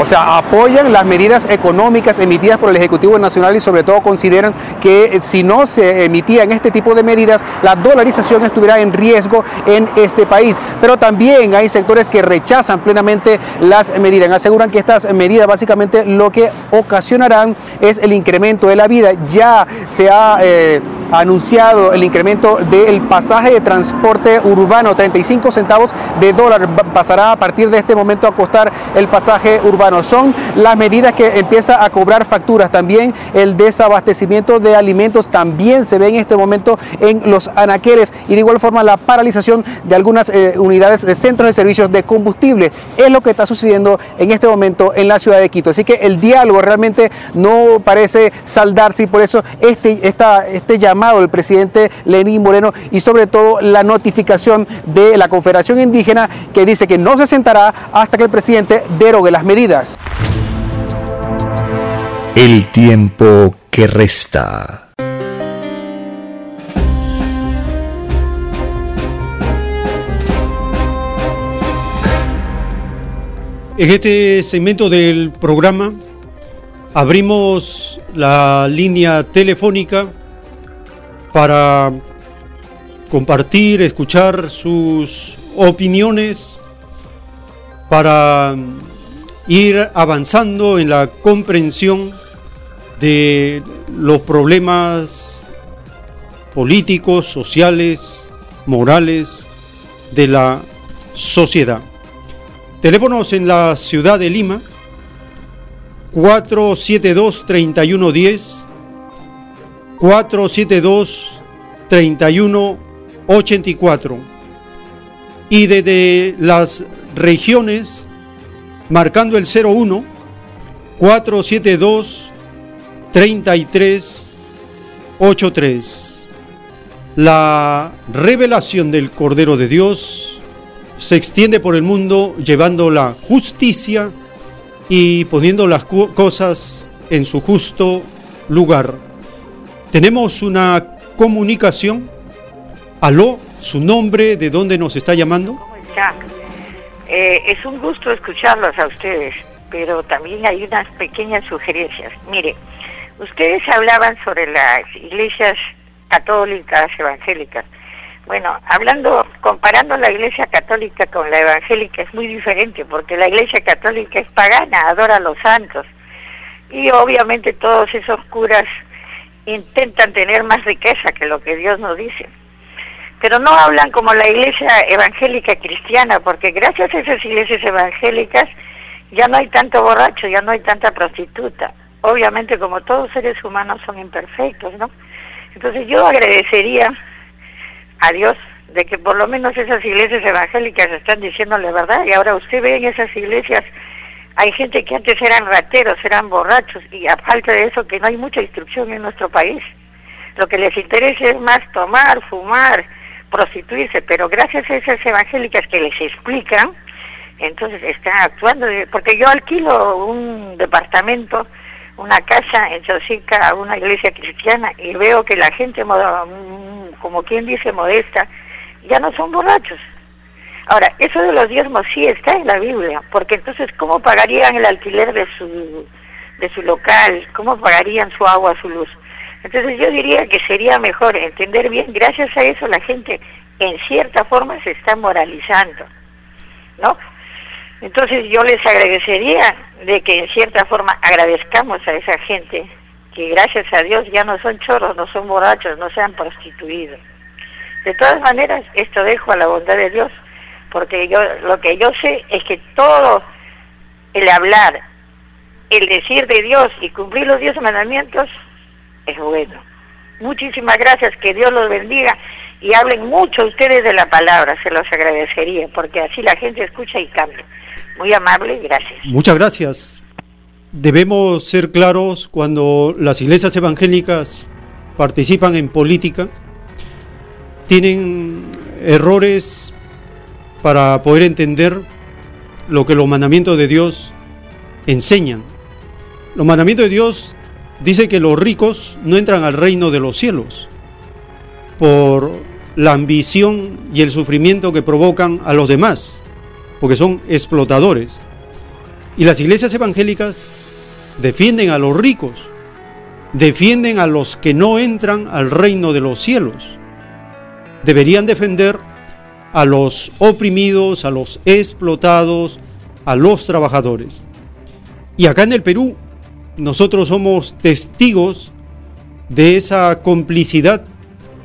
o sea, apoyan las medidas económicas emitidas por el Ejecutivo Nacional y sobre todo consideran que si no se emitían este tipo de medidas, la dolarización estuviera en riesgo en este país. Pero también hay sectores que rechazan plenamente las medidas, aseguran que estas medidas básicamente lo que ocasionarán es el incremento de la vida. Ya se ha eh, anunciado el incremento del pasaje de transporte urbano, 35 centavos de dólar pasará a partir de este momento a costar el pasaje urbano. Son las medidas que empieza a cobrar facturas. También el desabastecimiento de alimentos también se ve en este momento en los anaqueles y de igual forma la paralización de algunas eh, unidades de centros de servicios de combustible. Es lo que está sucediendo en este momento en la ciudad de Quito. Así que el diálogo realmente no parece saldarse y por eso este, este llamado el presidente Lenín Moreno y sobre todo la notificación de la Confederación Indígena que dice que no se sentará hasta que el presidente derogue las medidas. El tiempo que resta. En este segmento del programa abrimos la línea telefónica para compartir, escuchar sus opiniones, para ir avanzando en la comprensión de los problemas políticos, sociales, morales de la sociedad. Teléfonos en la ciudad de Lima, 472-3110 472-3184. Y desde las regiones, marcando el 01 472 3383. La revelación del Cordero de Dios se extiende por el mundo llevando la justicia y poniendo las cosas en su justo lugar. Tenemos una comunicación. Aló, su nombre, de dónde nos está llamando. Eh, es un gusto escucharlos a ustedes, pero también hay unas pequeñas sugerencias. Mire, ustedes hablaban sobre las iglesias católicas, evangélicas. Bueno, hablando, comparando la iglesia católica con la evangélica es muy diferente, porque la iglesia católica es pagana, adora a los santos. Y obviamente todos esos curas intentan tener más riqueza que lo que Dios nos dice. Pero no hablan como la iglesia evangélica cristiana, porque gracias a esas iglesias evangélicas ya no hay tanto borracho, ya no hay tanta prostituta. Obviamente como todos seres humanos son imperfectos, ¿no? Entonces yo agradecería a Dios de que por lo menos esas iglesias evangélicas están diciendo la verdad y ahora usted ve en esas iglesias hay gente que antes eran rateros, eran borrachos y a falta de eso que no hay mucha instrucción en nuestro país. Lo que les interesa es más tomar, fumar, prostituirse, pero gracias a esas evangélicas que les explican, entonces están actuando, porque yo alquilo un departamento, una casa en Chosica una iglesia cristiana y veo que la gente, mm, como quien dice modesta, ya no son borrachos. Ahora, eso de los diezmos sí está en la Biblia, porque entonces, ¿cómo pagarían el alquiler de su, de su local? ¿Cómo pagarían su agua, su luz? Entonces yo diría que sería mejor entender bien, gracias a eso la gente en cierta forma se está moralizando, ¿no? Entonces yo les agradecería de que en cierta forma agradezcamos a esa gente que gracias a Dios ya no son chorros, no son borrachos, no se han prostituido. De todas maneras, esto dejo a la bondad de Dios, porque yo lo que yo sé es que todo el hablar, el decir de Dios y cumplir los diez mandamientos es bueno. Muchísimas gracias, que Dios los bendiga y hablen mucho ustedes de la palabra, se los agradecería, porque así la gente escucha y cambia. Muy amable, gracias. Muchas gracias. Debemos ser claros cuando las iglesias evangélicas participan en política, tienen errores para poder entender lo que los mandamientos de Dios enseñan. Los mandamientos de Dios dice que los ricos no entran al reino de los cielos por la ambición y el sufrimiento que provocan a los demás, porque son explotadores. Y las iglesias evangélicas defienden a los ricos, defienden a los que no entran al reino de los cielos. Deberían defender a los oprimidos, a los explotados, a los trabajadores. Y acá en el Perú nosotros somos testigos de esa complicidad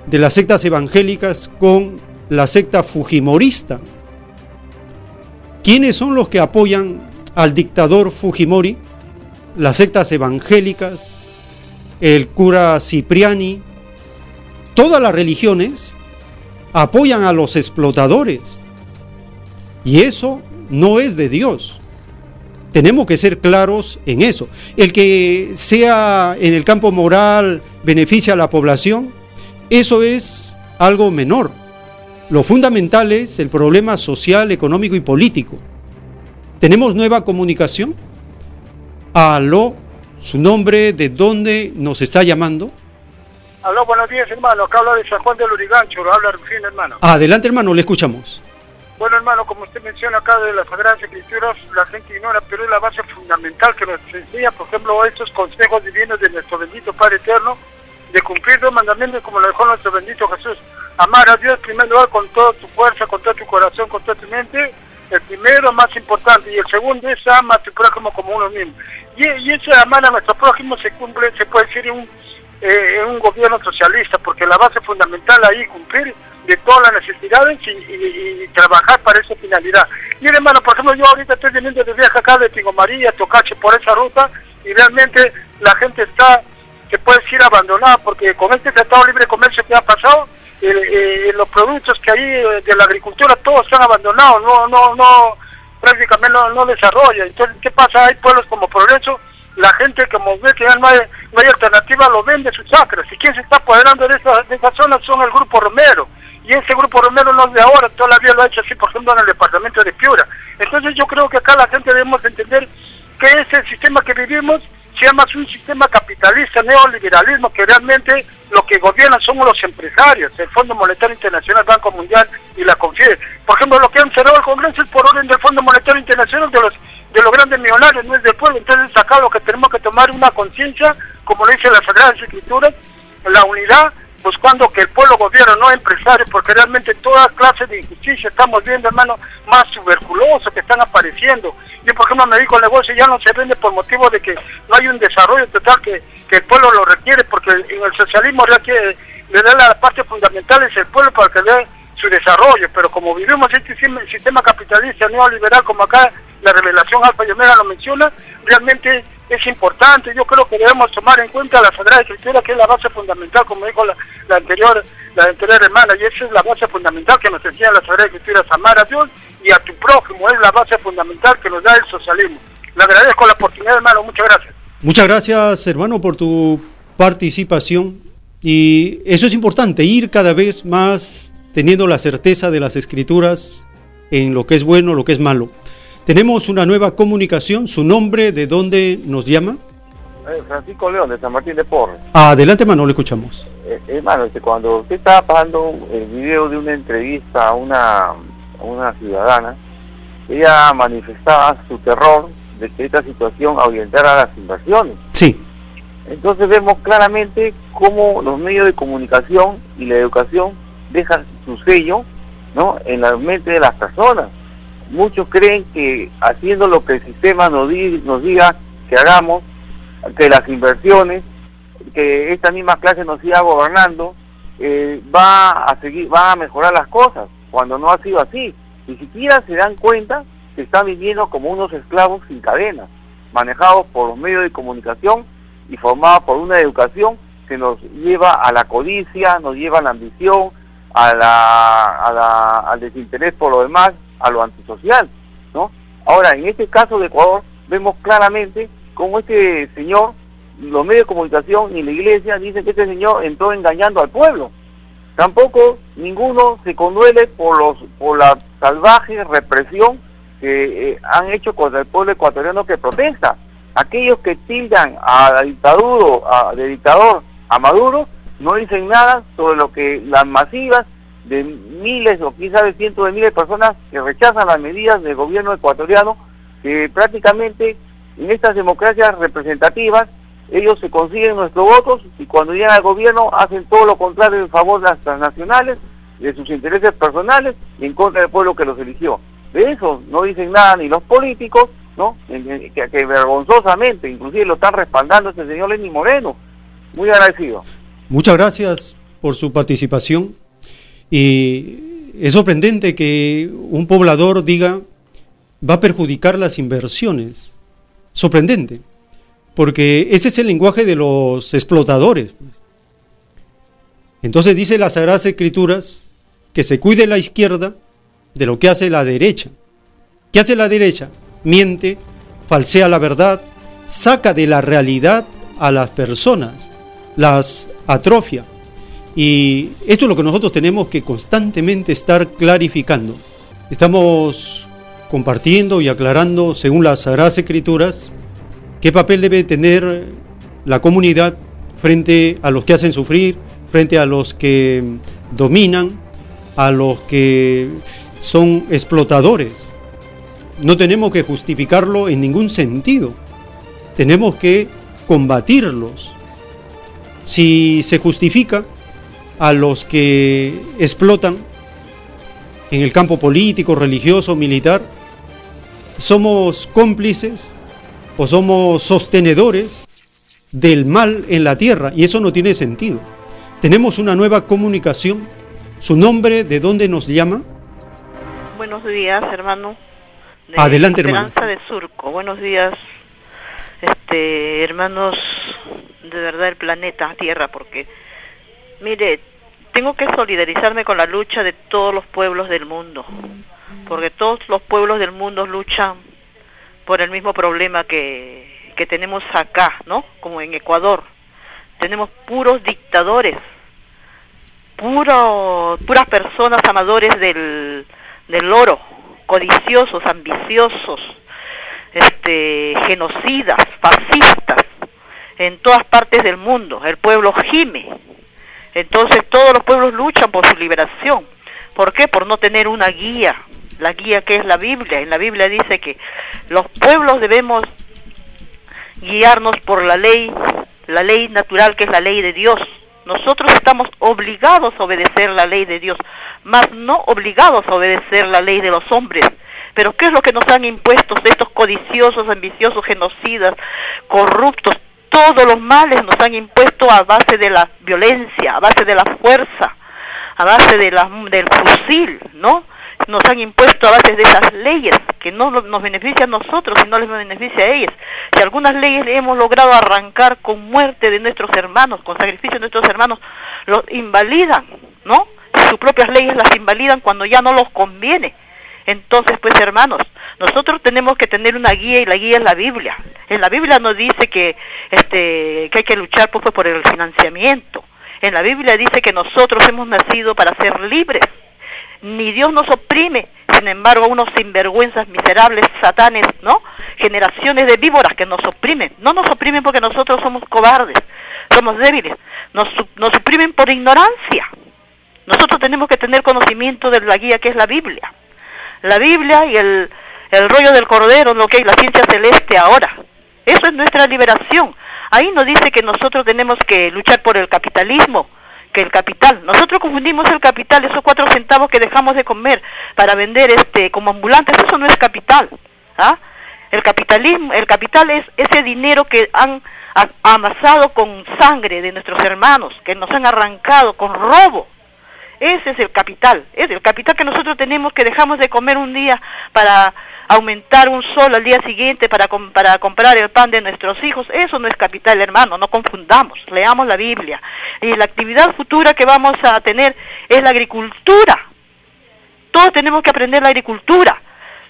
de las sectas evangélicas con la secta fujimorista. ¿Quiénes son los que apoyan al dictador Fujimori? Las sectas evangélicas, el cura Cipriani, todas las religiones apoyan a los explotadores. Y eso no es de Dios. Tenemos que ser claros en eso. El que sea en el campo moral beneficia a la población, eso es algo menor. Lo fundamental es el problema social, económico y político. ¿Tenemos nueva comunicación? Aló, su nombre, de dónde nos está llamando. Aló, buenos días, hermano. Acá habla de San Juan del Urigancho, lo habla Rufín, hermano. Adelante, hermano, le escuchamos. Bueno, hermano, como usted menciona acá de las Sagradas Escrituras, la gente ignora, pero es la base fundamental que nos enseña, por ejemplo, estos consejos divinos de nuestro bendito Padre Eterno, de cumplir los mandamientos como lo dejó nuestro bendito Jesús. Amar a Dios en primer lugar con toda tu fuerza, con todo tu corazón, con toda tu mente. El primero, más importante, y el segundo es ama a tu prójimo como uno mismo. Y, y ese amar a nuestro prójimo se cumple, se puede decir, en un, eh, un gobierno socialista, porque la base fundamental ahí cumplir de todas las necesidades y, trabajar para esa finalidad. Y hermano, por ejemplo, yo ahorita estoy viniendo de viaje acá de Tingo María, Tocache, por esa ruta, y realmente la gente está, se puede decir, abandonada, porque con este Tratado Libre de Comercio que ha pasado, eh, los productos que hay eh, de la agricultura, todos están abandonados, no, no, no, prácticamente no, no desarrolla. Entonces, ¿qué pasa? Hay pueblos como Progreso, la gente como ve que no hay, no hay alternativa, lo vende sus chacras. ¿Y quién se está apoderando de esa, de esa zona? Son el Grupo Romero y ese grupo Romero no es de ahora, todavía lo ha hecho así, por ejemplo, en el departamento de Piura. Entonces yo creo que acá la gente debemos entender que ese sistema que vivimos se llama un sistema capitalista, neoliberalismo, que realmente lo que gobiernan son los empresarios, el Fondo Monetario Internacional, Banco Mundial y la CONFIDE. Por ejemplo, lo que han cerrado el Congreso es por orden del Fondo Monetario Internacional de los de los grandes millonarios, no es del pueblo. Entonces acá lo que tenemos que tomar una conciencia, como lo dice la Sagradas Escrituras, la unidad buscando que el pueblo gobierne, no empresarios, porque realmente toda clase de injusticia estamos viendo, hermano, más tuberculosos que están apareciendo. Yo, por ejemplo, me dijo el negocio ya no se vende por motivo de que no hay un desarrollo total que, que el pueblo lo requiere, porque en el socialismo requiere, le da la parte fundamental es el pueblo para que dé su desarrollo, pero como vivimos este sistema capitalista neoliberal, como acá la revelación Alfa y lo menciona, realmente es importante. Yo creo que debemos tomar en cuenta la Sagrada Escritura, que es la base fundamental, como dijo la, anterior la anterior hermana, y esa es la base fundamental que nos enseña la Sagrada Escritura, amar a Dios y a tu prójimo, es la base fundamental que nos da el socialismo. Le agradezco la oportunidad, hermano, muchas gracias. Muchas gracias, hermano, por tu participación. Y eso es importante, ir cada vez más teniendo la certeza de las escrituras en lo que es bueno, lo que es malo. Tenemos una nueva comunicación, su nombre, de dónde nos llama. Eh, Francisco León, de San Martín de Porres. Adelante, hermano, le escuchamos. Eh, hermano, este, cuando usted estaba pasando el video de una entrevista a una, a una ciudadana, ella manifestaba su terror de que esta situación ahuyentara las inversiones. Sí. Entonces vemos claramente cómo los medios de comunicación y la educación dejan su sello ¿no? en la mente de las personas muchos creen que haciendo lo que el sistema nos, nos diga que hagamos, que las inversiones, que esta misma clase nos siga gobernando, eh, va a seguir, va a mejorar las cosas, cuando no ha sido así. Ni siquiera se dan cuenta que están viviendo como unos esclavos sin cadenas, manejados por los medios de comunicación y formados por una educación que nos lleva a la codicia, nos lleva a la ambición, a la, al desinterés por lo demás a lo antisocial, ¿no? Ahora, en este caso de Ecuador, vemos claramente cómo este señor, los medios de comunicación y la iglesia dicen que este señor entró engañando al pueblo. Tampoco ninguno se conduele por los por la salvaje represión que eh, han hecho contra el pueblo ecuatoriano que protesta. Aquellos que tildan a la dictadura, de dictador a Maduro, no dicen nada sobre lo que las masivas de miles o quizás de cientos de miles de personas que rechazan las medidas del gobierno ecuatoriano, que prácticamente en estas democracias representativas ellos se consiguen nuestros votos y cuando llegan al gobierno hacen todo lo contrario en favor de las transnacionales, de sus intereses personales y en contra del pueblo que los eligió. De eso no dicen nada ni los políticos, ¿no? Que, vergonzosamente, inclusive lo están respaldando este señor Lenín Moreno. Muy agradecido. Muchas gracias por su participación. Y es sorprendente que un poblador diga va a perjudicar las inversiones. Sorprendente, porque ese es el lenguaje de los explotadores. Entonces dice las Sagradas Escrituras que se cuide la izquierda de lo que hace la derecha. ¿Qué hace la derecha? Miente, falsea la verdad, saca de la realidad a las personas, las atrofia. Y esto es lo que nosotros tenemos que constantemente estar clarificando. Estamos compartiendo y aclarando, según las Sagradas Escrituras, qué papel debe tener la comunidad frente a los que hacen sufrir, frente a los que dominan, a los que son explotadores. No tenemos que justificarlo en ningún sentido. Tenemos que combatirlos. Si se justifica, a los que explotan en el campo político, religioso, militar, somos cómplices o somos sostenedores del mal en la tierra y eso no tiene sentido. Tenemos una nueva comunicación. ¿Su nombre de dónde nos llama? Buenos días, hermano. Adelante, hermano. de Surco. Buenos días, este, hermanos de verdad el planeta Tierra, porque Mire, tengo que solidarizarme con la lucha de todos los pueblos del mundo, porque todos los pueblos del mundo luchan por el mismo problema que, que tenemos acá, ¿no? Como en Ecuador. Tenemos puros dictadores, puro, puras personas amadores del, del oro, codiciosos, ambiciosos, este, genocidas, fascistas, en todas partes del mundo. El pueblo gime entonces todos los pueblos luchan por su liberación. ¿Por qué? Por no tener una guía, la guía que es la Biblia. En la Biblia dice que los pueblos debemos guiarnos por la ley, la ley natural que es la ley de Dios. Nosotros estamos obligados a obedecer la ley de Dios, más no obligados a obedecer la ley de los hombres. Pero ¿qué es lo que nos han impuesto estos codiciosos, ambiciosos, genocidas, corruptos, todos los males nos han impuesto a base de la violencia, a base de la fuerza, a base de la, del fusil, ¿no? Nos han impuesto a base de esas leyes que no nos benefician a nosotros y no les beneficia a ellas. Si algunas leyes hemos logrado arrancar con muerte de nuestros hermanos, con sacrificio de nuestros hermanos, los invalidan, ¿no? Sus propias leyes las invalidan cuando ya no los conviene. Entonces, pues hermanos, nosotros tenemos que tener una guía y la guía es la Biblia. En la Biblia nos dice que, este, que hay que luchar pues, por el financiamiento. En la Biblia dice que nosotros hemos nacido para ser libres. Ni Dios nos oprime, sin embargo, unos sinvergüenzas miserables, satanes, ¿no? Generaciones de víboras que nos oprimen. No nos oprimen porque nosotros somos cobardes, somos débiles. Nos, nos oprimen por ignorancia. Nosotros tenemos que tener conocimiento de la guía que es la Biblia. La Biblia y el, el rollo del cordero, lo que hay, la ciencia celeste ahora. Eso es nuestra liberación. Ahí nos dice que nosotros tenemos que luchar por el capitalismo, que el capital. Nosotros confundimos el capital, esos cuatro centavos que dejamos de comer para vender este como ambulantes, eso no es capital. ¿ah? El capitalismo, el capital es ese dinero que han amasado con sangre de nuestros hermanos, que nos han arrancado con robo. Ese es el capital, es el capital que nosotros tenemos que dejamos de comer un día para aumentar un sol al día siguiente para, para comprar el pan de nuestros hijos, eso no es capital, hermano, no confundamos, leamos la Biblia. Y la actividad futura que vamos a tener es la agricultura. Todos tenemos que aprender la agricultura.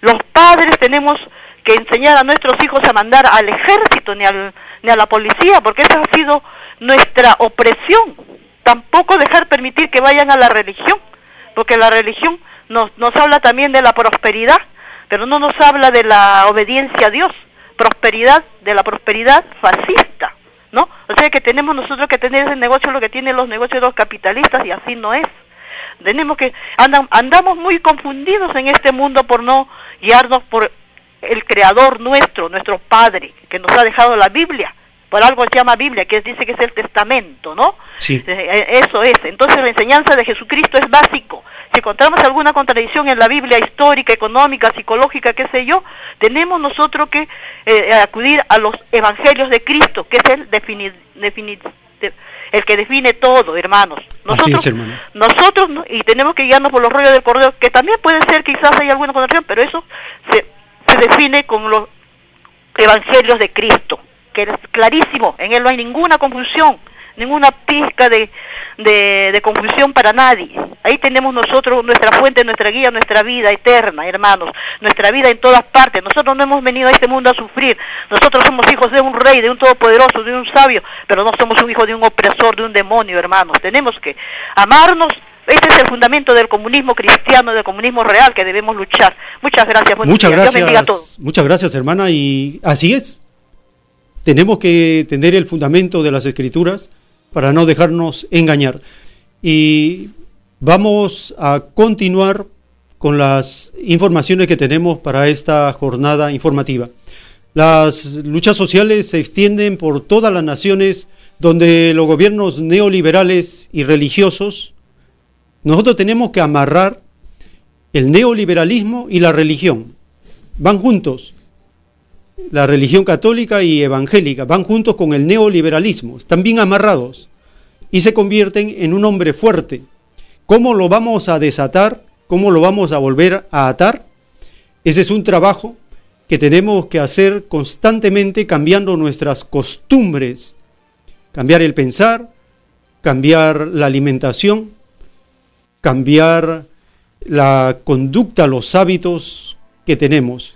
Los padres tenemos que enseñar a nuestros hijos a mandar al ejército ni, al, ni a la policía, porque esa ha sido nuestra opresión. Tampoco dejar permitir que vayan a la religión, porque la religión nos, nos habla también de la prosperidad pero no nos habla de la obediencia a Dios, prosperidad, de la prosperidad fascista, ¿no? O sea que tenemos nosotros que tener ese negocio lo que tienen los negocios de los capitalistas y así no es. Tenemos que andamos muy confundidos en este mundo por no guiarnos por el creador nuestro, nuestro Padre, que nos ha dejado la Biblia por algo se llama Biblia, que dice que es el testamento, ¿no? Sí. Eh, eh, eso es. Entonces la enseñanza de Jesucristo es básico. Si encontramos alguna contradicción en la Biblia histórica, económica, psicológica, qué sé yo, tenemos nosotros que eh, acudir a los evangelios de Cristo, que es el el que define todo, hermanos. Nosotros, nosotros y tenemos que guiarnos por los rollos del cordero, que también puede ser quizás hay alguna contradicción, pero eso se, se define con los evangelios de Cristo que es clarísimo, en él no hay ninguna confusión, ninguna pizca de, de, confusión para nadie. Ahí tenemos nosotros nuestra fuente, nuestra guía, nuestra vida eterna, hermanos, nuestra vida en todas partes. Nosotros no hemos venido a este mundo a sufrir. Nosotros somos hijos de un rey, de un todopoderoso, de un sabio, pero no somos un hijo de un opresor, de un demonio, hermanos. Tenemos que amarnos. Ese es el fundamento del comunismo cristiano, del comunismo real que debemos luchar. Muchas gracias. Muchas gracias. Muchas gracias, hermana. Y así es. Tenemos que tener el fundamento de las escrituras para no dejarnos engañar. Y vamos a continuar con las informaciones que tenemos para esta jornada informativa. Las luchas sociales se extienden por todas las naciones donde los gobiernos neoliberales y religiosos, nosotros tenemos que amarrar el neoliberalismo y la religión. Van juntos la religión católica y evangélica, van juntos con el neoliberalismo, están bien amarrados y se convierten en un hombre fuerte. ¿Cómo lo vamos a desatar? ¿Cómo lo vamos a volver a atar? Ese es un trabajo que tenemos que hacer constantemente cambiando nuestras costumbres, cambiar el pensar, cambiar la alimentación, cambiar la conducta, los hábitos que tenemos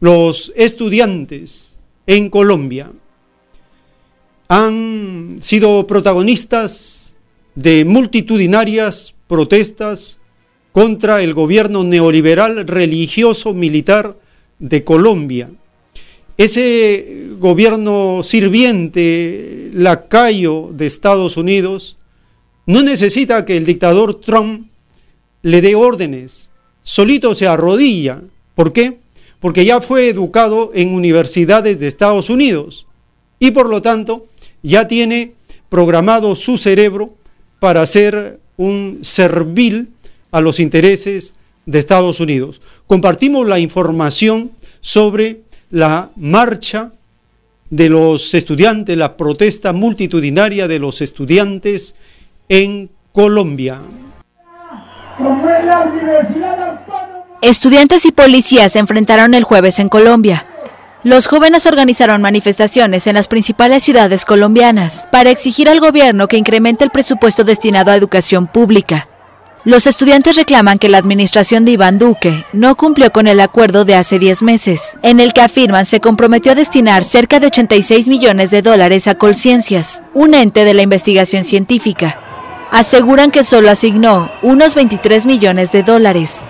los estudiantes en Colombia han sido protagonistas de multitudinarias protestas contra el gobierno neoliberal religioso militar de Colombia. Ese gobierno sirviente, lacayo de Estados Unidos, no necesita que el dictador Trump le dé órdenes, solito se arrodilla. ¿Por qué? Porque ya fue educado en universidades de Estados Unidos y por lo tanto ya tiene programado su cerebro para ser un servil a los intereses de Estados Unidos. Compartimos la información sobre la marcha de los estudiantes, la protesta multitudinaria de los estudiantes en Colombia. Estudiantes y policías se enfrentaron el jueves en Colombia. Los jóvenes organizaron manifestaciones en las principales ciudades colombianas para exigir al gobierno que incremente el presupuesto destinado a educación pública. Los estudiantes reclaman que la administración de Iván Duque no cumplió con el acuerdo de hace 10 meses, en el que afirman se comprometió a destinar cerca de 86 millones de dólares a Colciencias, un ente de la investigación científica. Aseguran que solo asignó unos 23 millones de dólares.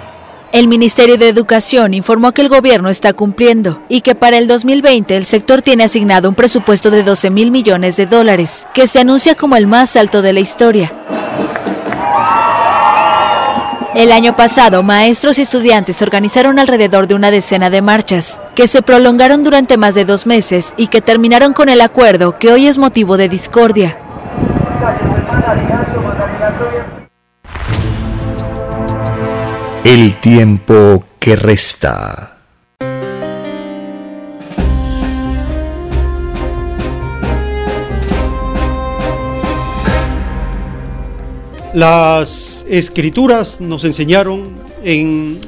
El Ministerio de Educación informó que el gobierno está cumpliendo y que para el 2020 el sector tiene asignado un presupuesto de 12 mil millones de dólares, que se anuncia como el más alto de la historia. El año pasado, maestros y estudiantes organizaron alrededor de una decena de marchas, que se prolongaron durante más de dos meses y que terminaron con el acuerdo que hoy es motivo de discordia. El tiempo que resta. Las escrituras nos enseñaron en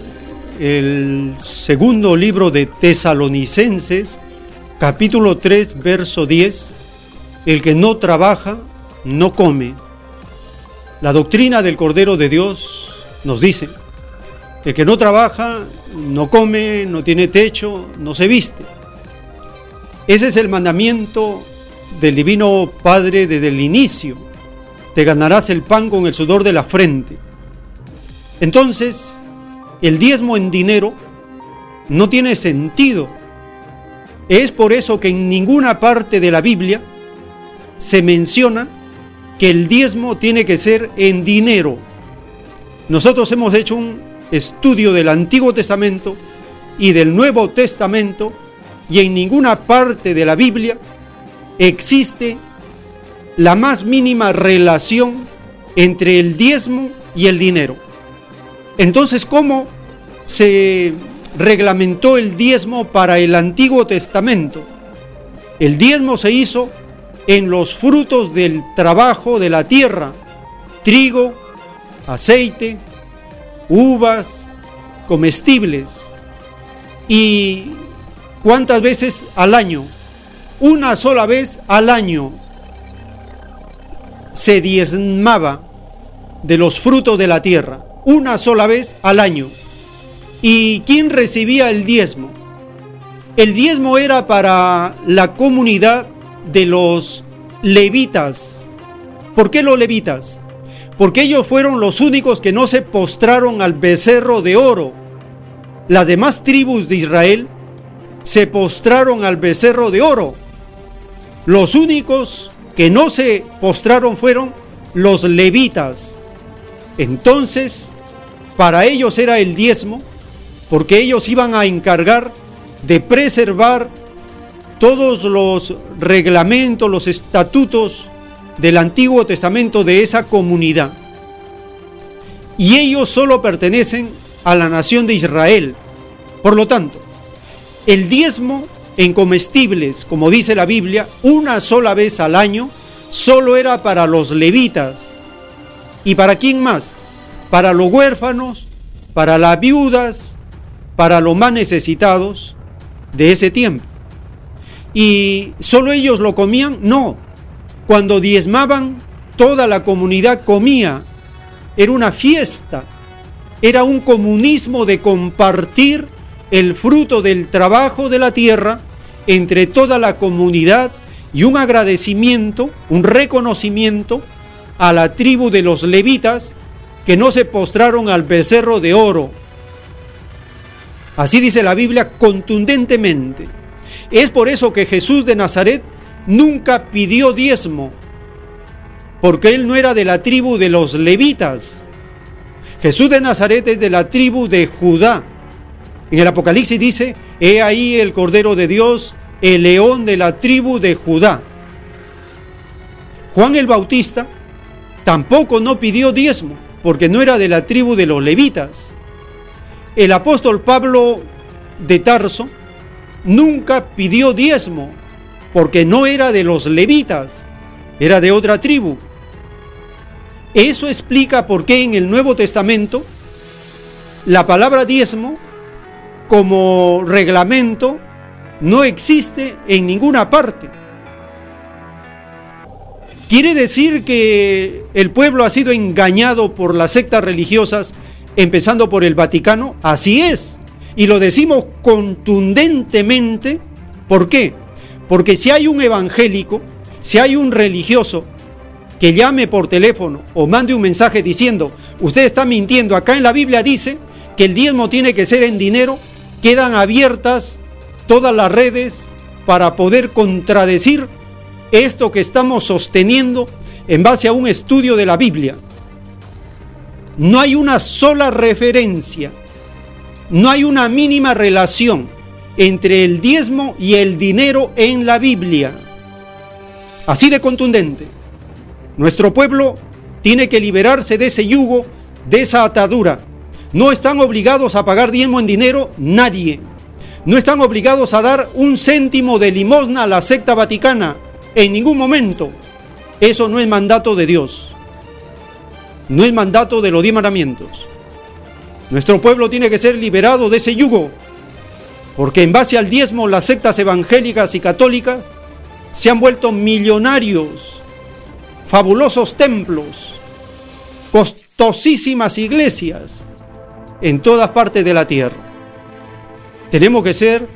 el segundo libro de Tesalonicenses, capítulo 3, verso 10, el que no trabaja, no come. La doctrina del Cordero de Dios nos dice, el que no trabaja, no come, no tiene techo, no se viste. Ese es el mandamiento del Divino Padre desde el inicio te ganarás el pan con el sudor de la frente. Entonces, el diezmo en dinero no tiene sentido. Es por eso que en ninguna parte de la Biblia se menciona que el diezmo tiene que ser en dinero. Nosotros hemos hecho un estudio del Antiguo Testamento y del Nuevo Testamento y en ninguna parte de la Biblia existe la más mínima relación entre el diezmo y el dinero. Entonces, ¿cómo se reglamentó el diezmo para el Antiguo Testamento? El diezmo se hizo en los frutos del trabajo de la tierra, trigo, aceite, uvas, comestibles. ¿Y cuántas veces al año? Una sola vez al año se diezmaba de los frutos de la tierra, una sola vez al año. ¿Y quién recibía el diezmo? El diezmo era para la comunidad de los levitas. ¿Por qué los levitas? Porque ellos fueron los únicos que no se postraron al becerro de oro. Las demás tribus de Israel se postraron al becerro de oro. Los únicos que no se postraron fueron los levitas. Entonces, para ellos era el diezmo, porque ellos iban a encargar de preservar todos los reglamentos, los estatutos del Antiguo Testamento de esa comunidad. Y ellos solo pertenecen a la nación de Israel. Por lo tanto, el diezmo en comestibles, como dice la Biblia, una sola vez al año, solo era para los levitas. ¿Y para quién más? Para los huérfanos, para las viudas, para los más necesitados de ese tiempo. ¿Y solo ellos lo comían? No. Cuando diezmaban, toda la comunidad comía. Era una fiesta. Era un comunismo de compartir el fruto del trabajo de la tierra entre toda la comunidad y un agradecimiento, un reconocimiento a la tribu de los levitas que no se postraron al becerro de oro. Así dice la Biblia contundentemente. Es por eso que Jesús de Nazaret nunca pidió diezmo, porque él no era de la tribu de los levitas. Jesús de Nazaret es de la tribu de Judá. En el Apocalipsis dice, he ahí el Cordero de Dios, el león de la tribu de Judá. Juan el Bautista tampoco no pidió diezmo, porque no era de la tribu de los levitas. El apóstol Pablo de Tarso nunca pidió diezmo, porque no era de los levitas, era de otra tribu. Eso explica por qué en el Nuevo Testamento la palabra diezmo como reglamento no existe en ninguna parte. ¿Quiere decir que el pueblo ha sido engañado por las sectas religiosas, empezando por el Vaticano? Así es. Y lo decimos contundentemente. ¿Por qué? Porque si hay un evangélico, si hay un religioso que llame por teléfono o mande un mensaje diciendo, usted está mintiendo, acá en la Biblia dice que el diezmo tiene que ser en dinero, quedan abiertas todas las redes para poder contradecir esto que estamos sosteniendo en base a un estudio de la Biblia. No hay una sola referencia, no hay una mínima relación entre el diezmo y el dinero en la Biblia. Así de contundente. Nuestro pueblo tiene que liberarse de ese yugo, de esa atadura. No están obligados a pagar diezmo en dinero nadie. No están obligados a dar un céntimo de limosna a la secta vaticana en ningún momento. Eso no es mandato de Dios. No es mandato de los diez mandamientos. Nuestro pueblo tiene que ser liberado de ese yugo, porque en base al diezmo las sectas evangélicas y católicas se han vuelto millonarios, fabulosos templos, costosísimas iglesias en todas partes de la tierra. Tenemos que ser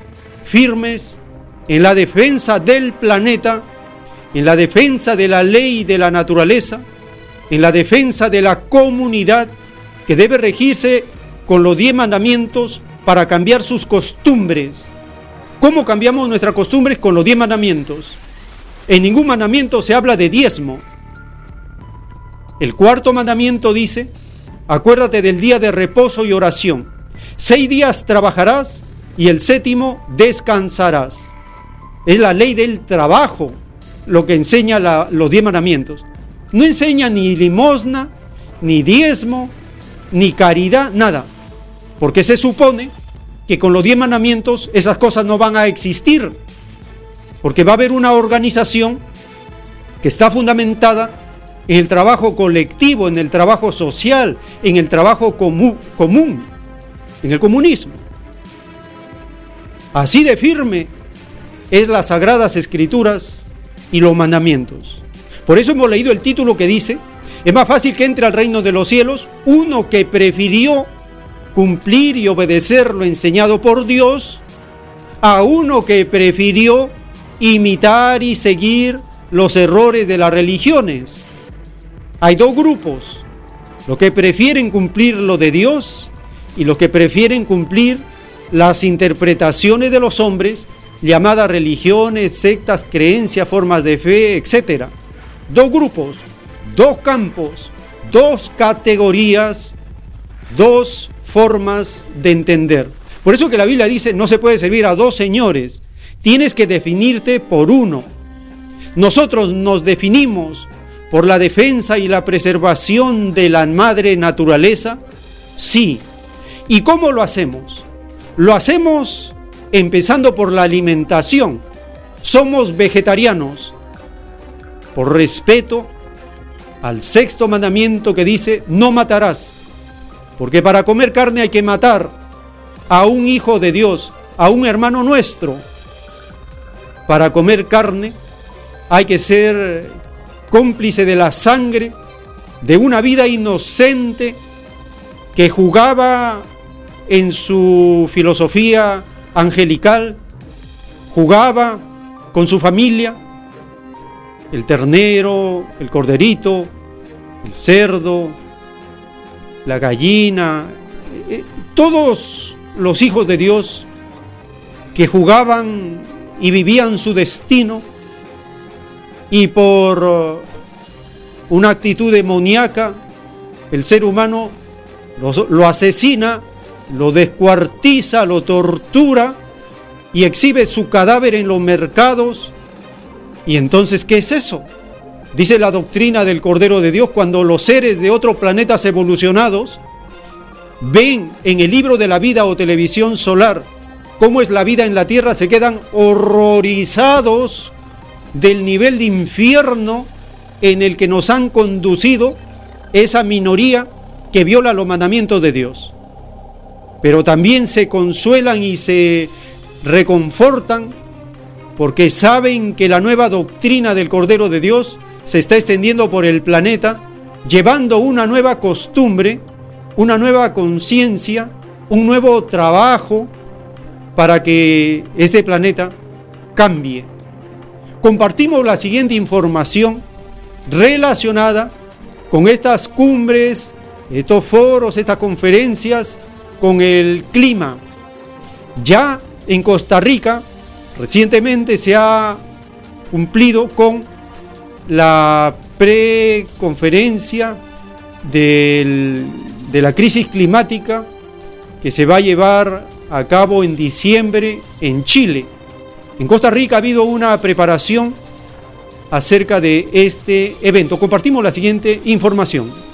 firmes en la defensa del planeta en la defensa de la ley de la naturaleza, en la defensa de la comunidad que debe regirse con los diez mandamientos para cambiar sus costumbres. ¿Cómo cambiamos nuestras costumbres con los diez mandamientos? En ningún mandamiento se habla de diezmo. El cuarto mandamiento dice, acuérdate del día de reposo y oración. Seis días trabajarás y el séptimo descansarás. Es la ley del trabajo lo que enseña los diez mandamientos. No enseña ni limosna, ni diezmo, ni caridad, nada. Porque se supone que con los diez mandamientos esas cosas no van a existir. Porque va a haber una organización que está fundamentada en el trabajo colectivo, en el trabajo social, en el trabajo común, en el comunismo. Así de firme es las sagradas escrituras y los mandamientos. Por eso hemos leído el título que dice, es más fácil que entre al reino de los cielos uno que prefirió cumplir y obedecer lo enseñado por Dios a uno que prefirió imitar y seguir los errores de las religiones. Hay dos grupos, los que prefieren cumplir lo de Dios y los que prefieren cumplir las interpretaciones de los hombres llamadas religiones, sectas, creencias, formas de fe, etc. Dos grupos, dos campos, dos categorías, dos formas de entender. Por eso que la Biblia dice, no se puede servir a dos señores, tienes que definirte por uno. Nosotros nos definimos por la defensa y la preservación de la madre naturaleza, sí. ¿Y cómo lo hacemos? Lo hacemos empezando por la alimentación. Somos vegetarianos por respeto al sexto mandamiento que dice, no matarás, porque para comer carne hay que matar a un hijo de Dios, a un hermano nuestro. Para comer carne hay que ser cómplice de la sangre de una vida inocente que jugaba en su filosofía angelical, jugaba con su familia, el ternero, el corderito, el cerdo, la gallina, eh, todos los hijos de Dios que jugaban y vivían su destino y por uh, una actitud demoníaca el ser humano lo asesina lo descuartiza, lo tortura y exhibe su cadáver en los mercados. ¿Y entonces qué es eso? Dice la doctrina del Cordero de Dios cuando los seres de otros planetas evolucionados ven en el libro de la vida o televisión solar cómo es la vida en la Tierra, se quedan horrorizados del nivel de infierno en el que nos han conducido esa minoría que viola los mandamientos de Dios. Pero también se consuelan y se reconfortan porque saben que la nueva doctrina del Cordero de Dios se está extendiendo por el planeta, llevando una nueva costumbre, una nueva conciencia, un nuevo trabajo para que este planeta cambie. Compartimos la siguiente información relacionada con estas cumbres, estos foros, estas conferencias, con el clima. Ya en Costa Rica, recientemente se ha cumplido con la preconferencia de la crisis climática que se va a llevar a cabo en diciembre en Chile. En Costa Rica ha habido una preparación acerca de este evento. Compartimos la siguiente información.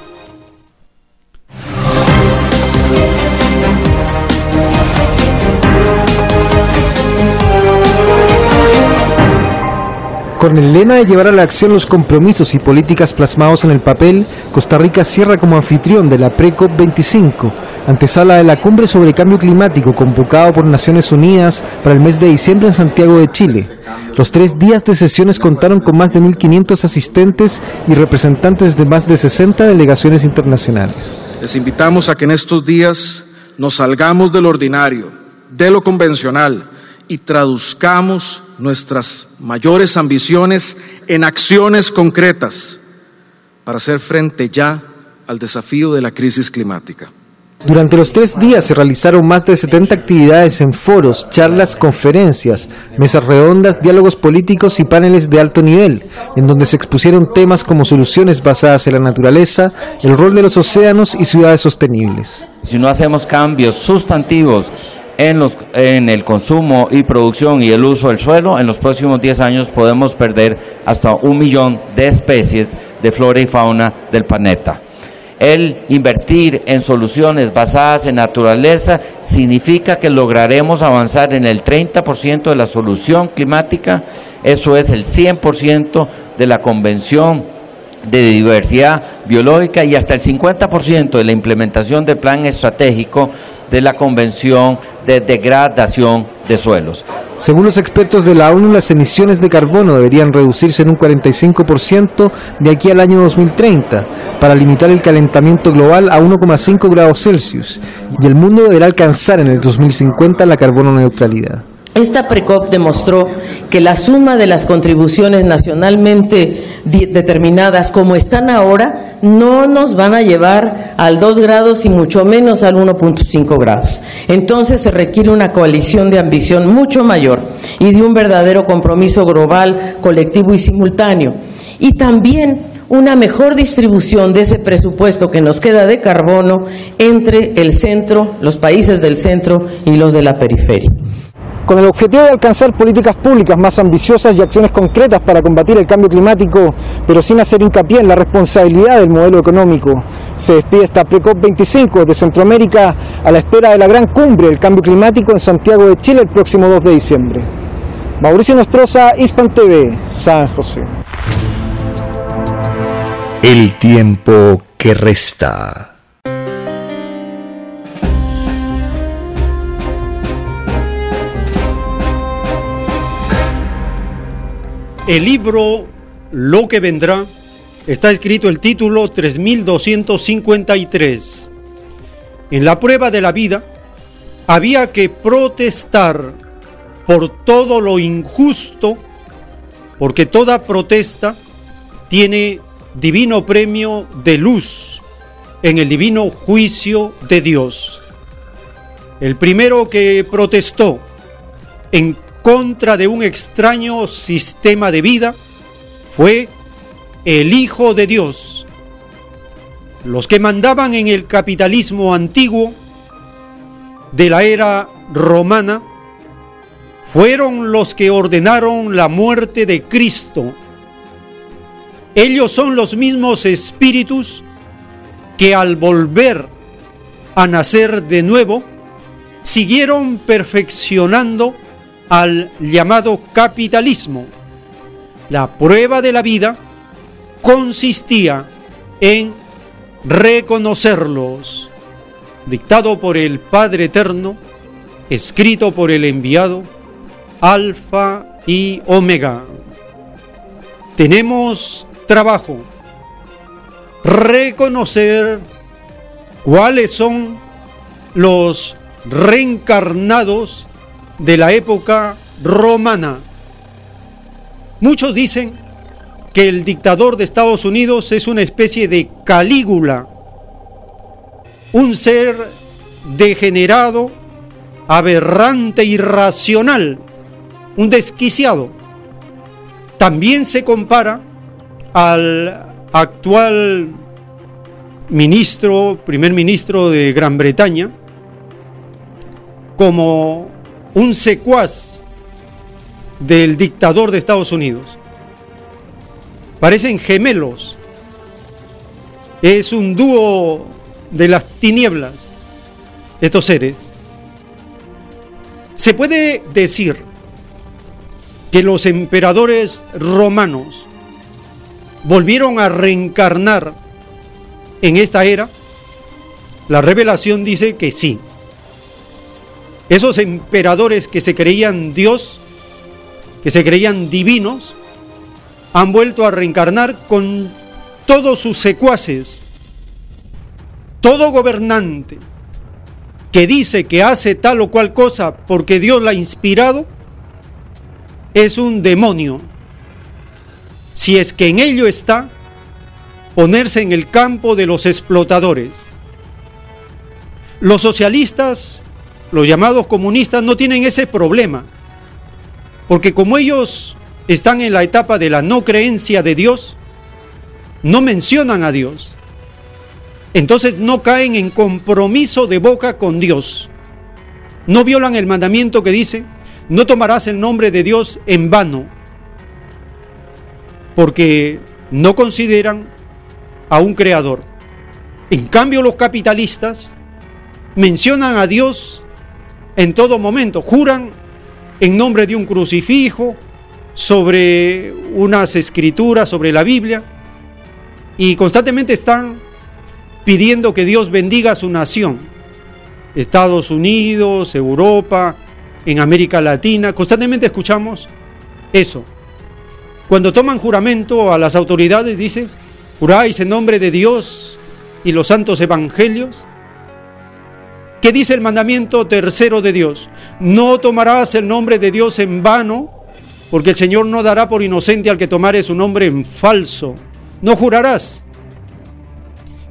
Con el lema de llevar a la acción los compromisos y políticas plasmados en el papel, Costa Rica cierra como anfitrión de la pre-COP 25, antesala de la cumbre sobre cambio climático convocado por Naciones Unidas para el mes de diciembre en Santiago de Chile. Los tres días de sesiones contaron con más de 1.500 asistentes y representantes de más de 60 delegaciones internacionales. Les invitamos a que en estos días nos salgamos del ordinario, de lo convencional y traduzcamos nuestras mayores ambiciones en acciones concretas para hacer frente ya al desafío de la crisis climática. Durante los tres días se realizaron más de 70 actividades en foros, charlas, conferencias, mesas redondas, diálogos políticos y paneles de alto nivel, en donde se expusieron temas como soluciones basadas en la naturaleza, el rol de los océanos y ciudades sostenibles. Si no hacemos cambios sustantivos en, los, en el consumo y producción y el uso del suelo, en los próximos 10 años podemos perder hasta un millón de especies de flora y fauna del planeta. El invertir en soluciones basadas en naturaleza significa que lograremos avanzar en el 30% de la solución climática, eso es el 100% de la Convención de Diversidad Biológica y hasta el 50% de la implementación del plan estratégico de la Convención de Degradación de Suelos. Según los expertos de la ONU, las emisiones de carbono deberían reducirse en un 45% de aquí al año 2030 para limitar el calentamiento global a 1,5 grados Celsius y el mundo deberá alcanzar en el 2050 la carbono neutralidad. Esta PRECOP demostró que la suma de las contribuciones nacionalmente determinadas como están ahora no nos van a llevar al 2 grados y mucho menos al 1.5 grados. Entonces se requiere una coalición de ambición mucho mayor y de un verdadero compromiso global, colectivo y simultáneo. Y también una mejor distribución de ese presupuesto que nos queda de carbono entre el centro, los países del centro y los de la periferia. Con el objetivo de alcanzar políticas públicas más ambiciosas y acciones concretas para combatir el cambio climático, pero sin hacer hincapié en la responsabilidad del modelo económico, se despide esta PRECOP 25 de Centroamérica a la espera de la gran cumbre del cambio climático en Santiago de Chile el próximo 2 de diciembre. Mauricio Nostroza, Hispan TV, San José. El tiempo que resta. El libro Lo que vendrá está escrito el título 3253. En la prueba de la vida había que protestar por todo lo injusto, porque toda protesta tiene divino premio de luz en el divino juicio de Dios. El primero que protestó en contra de un extraño sistema de vida fue el Hijo de Dios. Los que mandaban en el capitalismo antiguo de la era romana fueron los que ordenaron la muerte de Cristo. Ellos son los mismos espíritus que al volver a nacer de nuevo, siguieron perfeccionando al llamado capitalismo, la prueba de la vida consistía en reconocerlos, dictado por el Padre Eterno, escrito por el enviado, Alfa y Omega. Tenemos trabajo, reconocer cuáles son los reencarnados de la época romana. Muchos dicen que el dictador de Estados Unidos es una especie de Calígula, un ser degenerado, aberrante, irracional, un desquiciado. También se compara al actual ministro, primer ministro de Gran Bretaña, como un secuaz del dictador de Estados Unidos. Parecen gemelos. Es un dúo de las tinieblas, estos seres. Se puede decir que los emperadores romanos volvieron a reencarnar en esta era? La revelación dice que sí. Esos emperadores que se creían Dios, que se creían divinos, han vuelto a reencarnar con todos sus secuaces. Todo gobernante que dice que hace tal o cual cosa porque Dios la ha inspirado, es un demonio. Si es que en ello está ponerse en el campo de los explotadores. Los socialistas, los llamados comunistas, no tienen ese problema, porque como ellos están en la etapa de la no creencia de Dios, no mencionan a Dios. Entonces no caen en compromiso de boca con Dios. No violan el mandamiento que dice, no tomarás el nombre de Dios en vano, porque no consideran a un creador. En cambio, los capitalistas mencionan a Dios en todo momento, juran en nombre de un crucifijo, sobre unas escrituras, sobre la Biblia, y constantemente están pidiendo que Dios bendiga a su nación. Estados Unidos, Europa, en América Latina, constantemente escuchamos eso. Cuando toman juramento a las autoridades, dice, ¿Juráis en nombre de Dios y los santos evangelios? ¿Qué dice el mandamiento tercero de Dios? No tomarás el nombre de Dios en vano, porque el Señor no dará por inocente al que tomare su nombre en falso. No jurarás.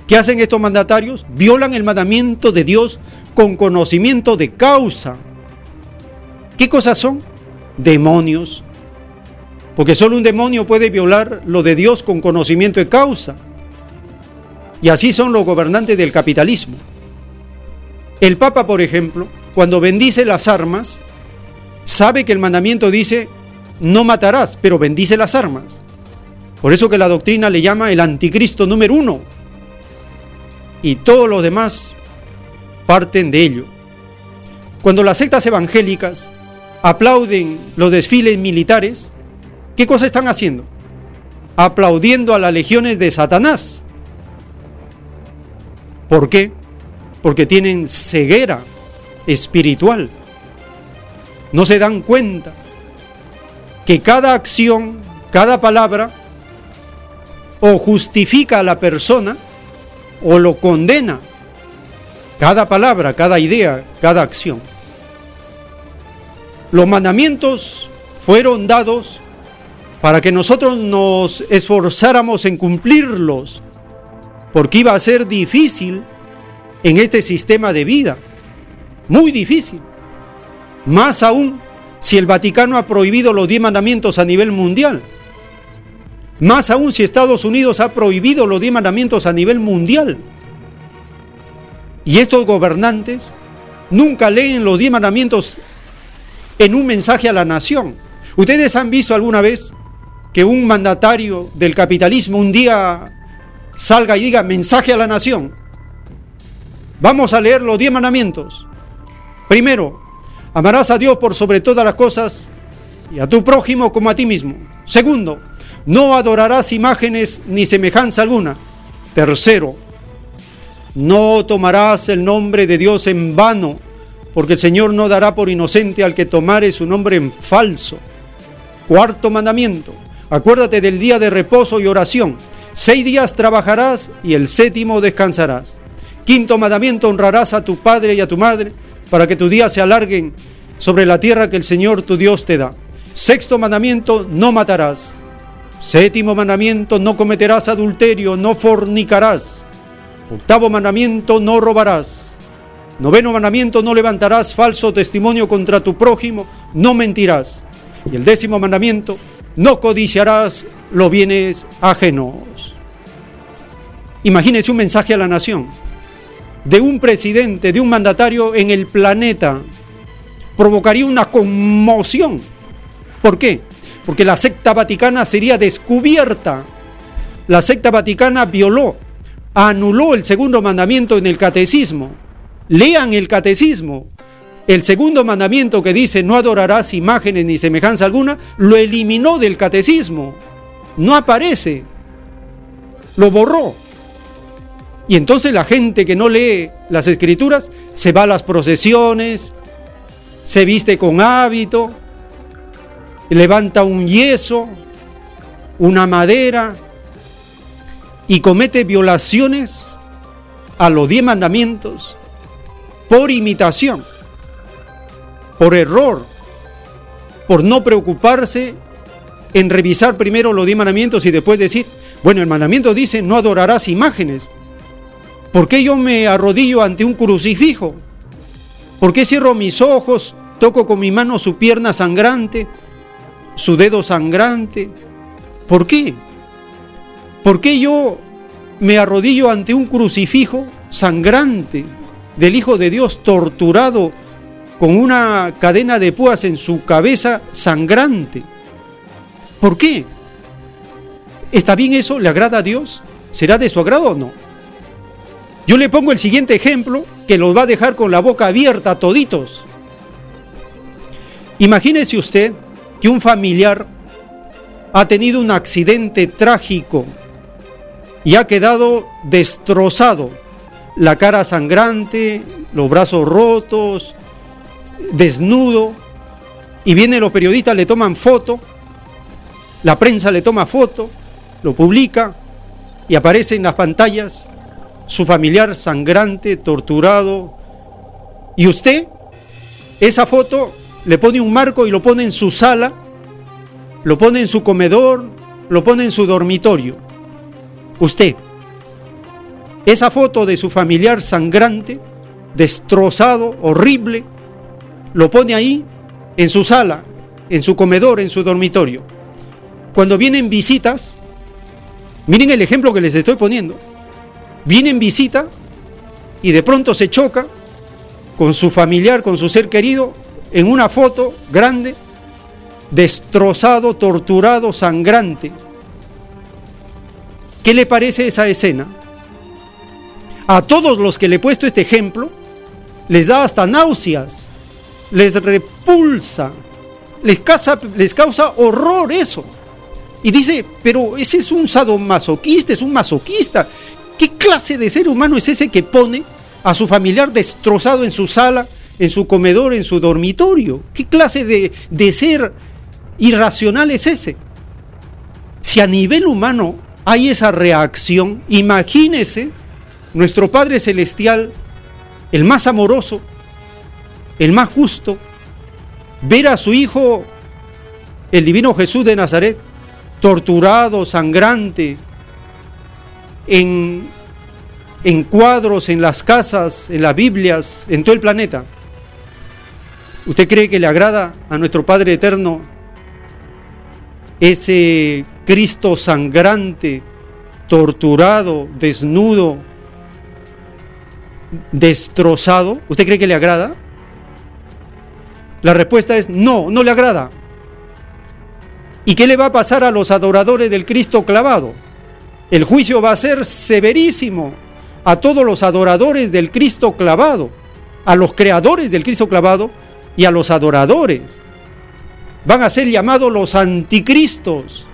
¿Qué hacen estos mandatarios? Violan el mandamiento de Dios con conocimiento de causa. ¿Qué cosas son? Demonios, porque solo un demonio puede violar lo de Dios con conocimiento de causa. Y así son los gobernantes del capitalismo. El Papa, por ejemplo, cuando bendice las armas, sabe que el mandamiento dice, no matarás, pero bendice las armas. Por eso que la doctrina le llama el anticristo número uno. Y todos los demás parten de ello. Cuando las sectas evangélicas aplauden los desfiles militares, ¿Qué cosa están haciendo? Aplaudiendo a las legiones de Satanás. ¿Por qué? Porque tienen ceguera espiritual. No se dan cuenta que cada acción, cada palabra, o justifica a la persona o lo condena. Cada palabra, cada idea, cada acción. Los mandamientos fueron dados para que nosotros nos esforzáramos en cumplirlos, porque iba a ser difícil en este sistema de vida, muy difícil. Más aún si el Vaticano ha prohibido los diez mandamientos a nivel mundial. Más aún si Estados Unidos ha prohibido los diez mandamientos a nivel mundial. Y estos gobernantes nunca leen los diez mandamientos en un mensaje a la nación. ¿Ustedes han visto alguna vez que un mandatario del capitalismo un día salga y diga mensaje a la nación. Vamos a leer los diez mandamientos. Primero, amarás a Dios por sobre todas las cosas y a tu prójimo como a ti mismo. Segundo, no adorarás imágenes ni semejanza alguna. Tercero, no tomarás el nombre de Dios en vano, porque el Señor no dará por inocente al que tomare su nombre en falso. Cuarto mandamiento, acuérdate del día de reposo y oración. Seis días trabajarás y el séptimo descansarás. Quinto mandamiento, honrarás a tu padre y a tu madre para que tus días se alarguen sobre la tierra que el Señor tu Dios te da. Sexto mandamiento, no matarás. Séptimo mandamiento, no cometerás adulterio, no fornicarás. Octavo mandamiento, no robarás. Noveno mandamiento, no levantarás falso testimonio contra tu prójimo, no mentirás. Y el décimo mandamiento, no codiciarás los bienes ajenos. Imagínese un mensaje a la nación de un presidente, de un mandatario en el planeta. Provocaría una conmoción. ¿Por qué? Porque la secta vaticana sería descubierta. La secta vaticana violó, anuló el segundo mandamiento en el catecismo. Lean el catecismo. El segundo mandamiento que dice no adorarás imágenes ni semejanza alguna, lo eliminó del catecismo. No aparece. Lo borró. Y entonces la gente que no lee las escrituras se va a las procesiones, se viste con hábito, levanta un yeso, una madera y comete violaciones a los diez mandamientos por imitación, por error, por no preocuparse en revisar primero los diez mandamientos y después decir, bueno, el mandamiento dice, no adorarás imágenes. ¿Por qué yo me arrodillo ante un crucifijo? ¿Por qué cierro mis ojos, toco con mi mano su pierna sangrante, su dedo sangrante? ¿Por qué? ¿Por qué yo me arrodillo ante un crucifijo sangrante del Hijo de Dios torturado con una cadena de púas en su cabeza sangrante? ¿Por qué? ¿Está bien eso? ¿Le agrada a Dios? ¿Será de su agrado o no? Yo le pongo el siguiente ejemplo que los va a dejar con la boca abierta toditos. Imagínese usted que un familiar ha tenido un accidente trágico y ha quedado destrozado, la cara sangrante, los brazos rotos, desnudo, y vienen los periodistas, le toman foto, la prensa le toma foto, lo publica y aparece en las pantallas su familiar sangrante, torturado, y usted esa foto le pone un marco y lo pone en su sala, lo pone en su comedor, lo pone en su dormitorio. Usted, esa foto de su familiar sangrante, destrozado, horrible, lo pone ahí en su sala, en su comedor, en su dormitorio. Cuando vienen visitas, miren el ejemplo que les estoy poniendo viene en visita y de pronto se choca con su familiar, con su ser querido, en una foto grande, destrozado, torturado, sangrante. ¿Qué le parece esa escena? A todos los que le he puesto este ejemplo, les da hasta náuseas, les repulsa, les causa, les causa horror eso. Y dice, pero ese es un sadomasoquista, es un masoquista, ¿Qué clase de ser humano es ese que pone a su familiar destrozado en su sala, en su comedor, en su dormitorio? ¿Qué clase de, de ser irracional es ese? Si a nivel humano hay esa reacción, imagínese nuestro Padre Celestial, el más amoroso, el más justo, ver a su Hijo, el Divino Jesús de Nazaret, torturado, sangrante, en, en cuadros, en las casas, en las Biblias, en todo el planeta. ¿Usted cree que le agrada a nuestro Padre Eterno ese Cristo sangrante, torturado, desnudo, destrozado? ¿Usted cree que le agrada? La respuesta es no, no le agrada. ¿Y qué le va a pasar a los adoradores del Cristo clavado? El juicio va a ser severísimo a todos los adoradores del Cristo clavado, a los creadores del Cristo clavado y a los adoradores. van a ser llamados los anticristos,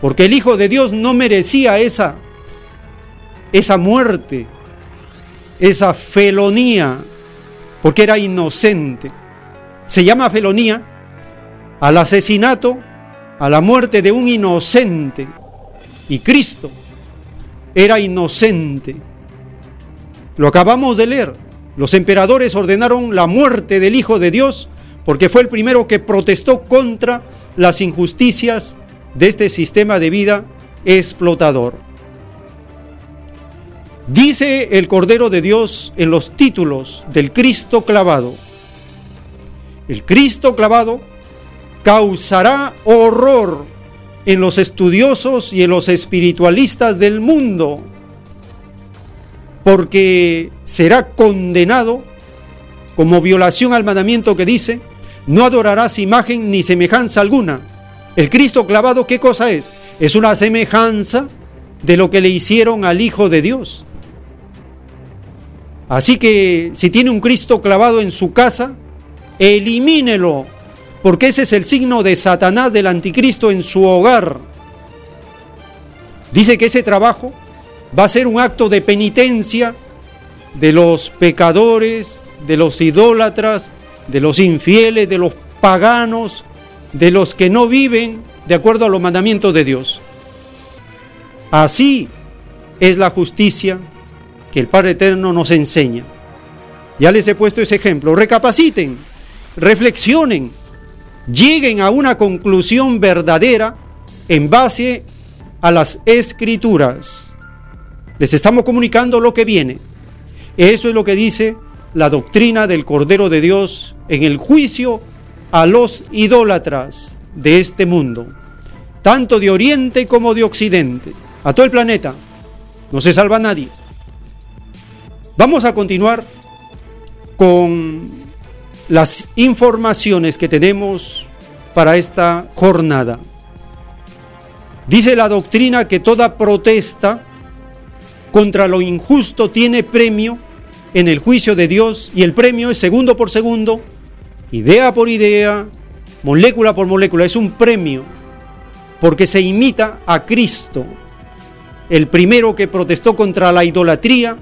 porque el Hijo de Dios no merecía esa, esa muerte, esa felonía, porque era inocente. Se llama felonía al asesinato, a la muerte de un inocente. Y Cristo era inocente. Lo acabamos de leer. Los emperadores ordenaron la muerte del Hijo de Dios porque fue el primero que protestó contra las injusticias de este sistema de vida explotador. Dice el Cordero de Dios en los títulos del Cristo clavado. El Cristo clavado causará horror en los estudiosos y en los espiritualistas del mundo, porque será condenado como violación al mandamiento que dice, no adorarás imagen ni semejanza alguna. El Cristo clavado, ¿qué cosa es? Es una semejanza de lo que le hicieron al Hijo de Dios. Así que si tiene un Cristo clavado en su casa, elimínelo, porque ese es el signo de Satanás del anticristo en su hogar. Dice que ese trabajo va a ser un acto de penitencia de los pecadores, de los idólatras, de los infieles, de los paganos, de los que no viven de acuerdo a los mandamientos de Dios. Así es la justicia que el Padre Eterno nos enseña. Ya les he puesto ese ejemplo. Recapaciten, reflexionen, lleguen a una conclusión verdadera en base a las escrituras. Les estamos comunicando lo que viene. Eso es lo que dice la doctrina del Cordero de Dios en el juicio a los idólatras de este mundo, tanto de Oriente como de Occidente, a todo el planeta. No se salva nadie. Vamos a continuar con las informaciones que tenemos para esta jornada. Dice la doctrina que toda protesta contra lo injusto tiene premio en el juicio de Dios y el premio es segundo por segundo, idea por idea, molécula por molécula, es un premio porque se imita a Cristo, el primero que protestó contra la idolatría,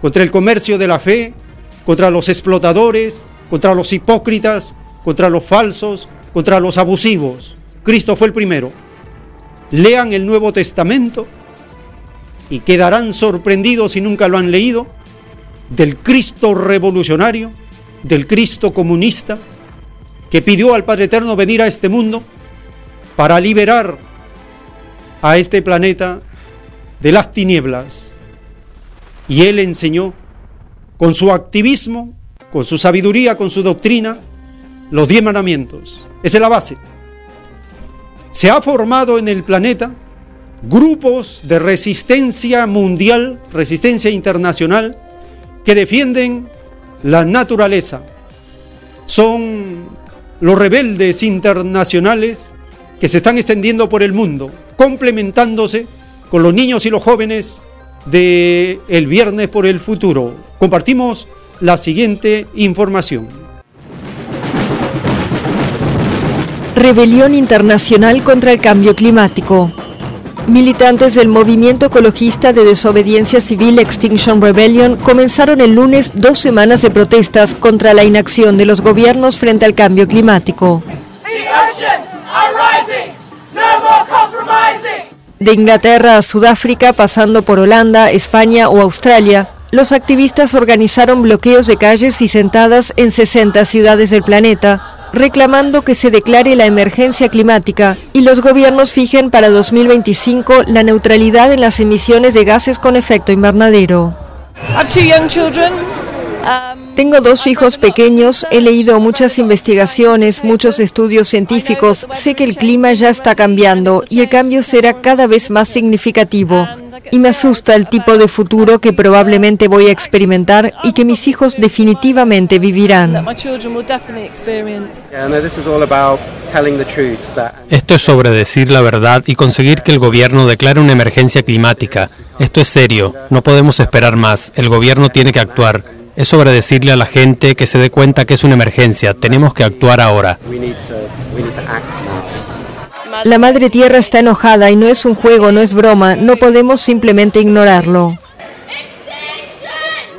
contra el comercio de la fe, contra los explotadores, contra los hipócritas, contra los falsos, contra los abusivos. Cristo fue el primero. Lean el Nuevo Testamento y quedarán sorprendidos si nunca lo han leído del Cristo revolucionario, del Cristo comunista, que pidió al Padre Eterno venir a este mundo para liberar a este planeta de las tinieblas y él enseñó con su activismo, con su sabiduría, con su doctrina, los diez mandamientos. Esa es la base. Se ha formado en el planeta grupos de resistencia mundial, resistencia internacional, que defienden la naturaleza. Son los rebeldes internacionales que se están extendiendo por el mundo, complementándose con los niños y los jóvenes de el viernes por el futuro. Compartimos la siguiente información. Rebelión internacional contra el cambio climático. Militantes del movimiento ecologista de desobediencia civil Extinction Rebellion comenzaron el lunes dos semanas de protestas contra la inacción de los gobiernos frente al cambio climático. De Inglaterra a Sudáfrica, pasando por Holanda, España o Australia, los activistas organizaron bloqueos de calles y sentadas en 60 ciudades del planeta, reclamando que se declare la emergencia climática y los gobiernos fijen para 2025 la neutralidad en las emisiones de gases con efecto invernadero. Tengo dos hijos pequeños, he leído muchas investigaciones, muchos estudios científicos, sé que el clima ya está cambiando y el cambio será cada vez más significativo. Y me asusta el tipo de futuro que probablemente voy a experimentar y que mis hijos definitivamente vivirán. Esto es sobre decir la verdad y conseguir que el gobierno declare una emergencia climática. Esto es serio, no podemos esperar más, el gobierno tiene que actuar. Es sobre decirle a la gente que se dé cuenta que es una emergencia, tenemos que actuar ahora. La Madre Tierra está enojada y no es un juego, no es broma, no podemos simplemente ignorarlo.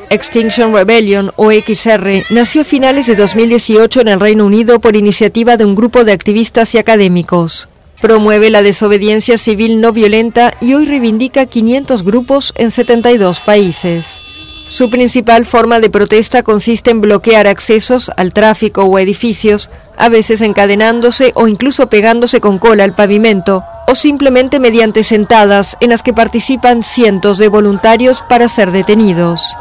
Extinction Rebellion o XR nació a finales de 2018 en el Reino Unido por iniciativa de un grupo de activistas y académicos. Promueve la desobediencia civil no violenta y hoy reivindica 500 grupos en 72 países. Su principal forma de protesta consiste en bloquear accesos al tráfico o edificios, a veces encadenándose o incluso pegándose con cola al pavimento, o simplemente mediante sentadas en las que participan cientos de voluntarios para ser detenidos.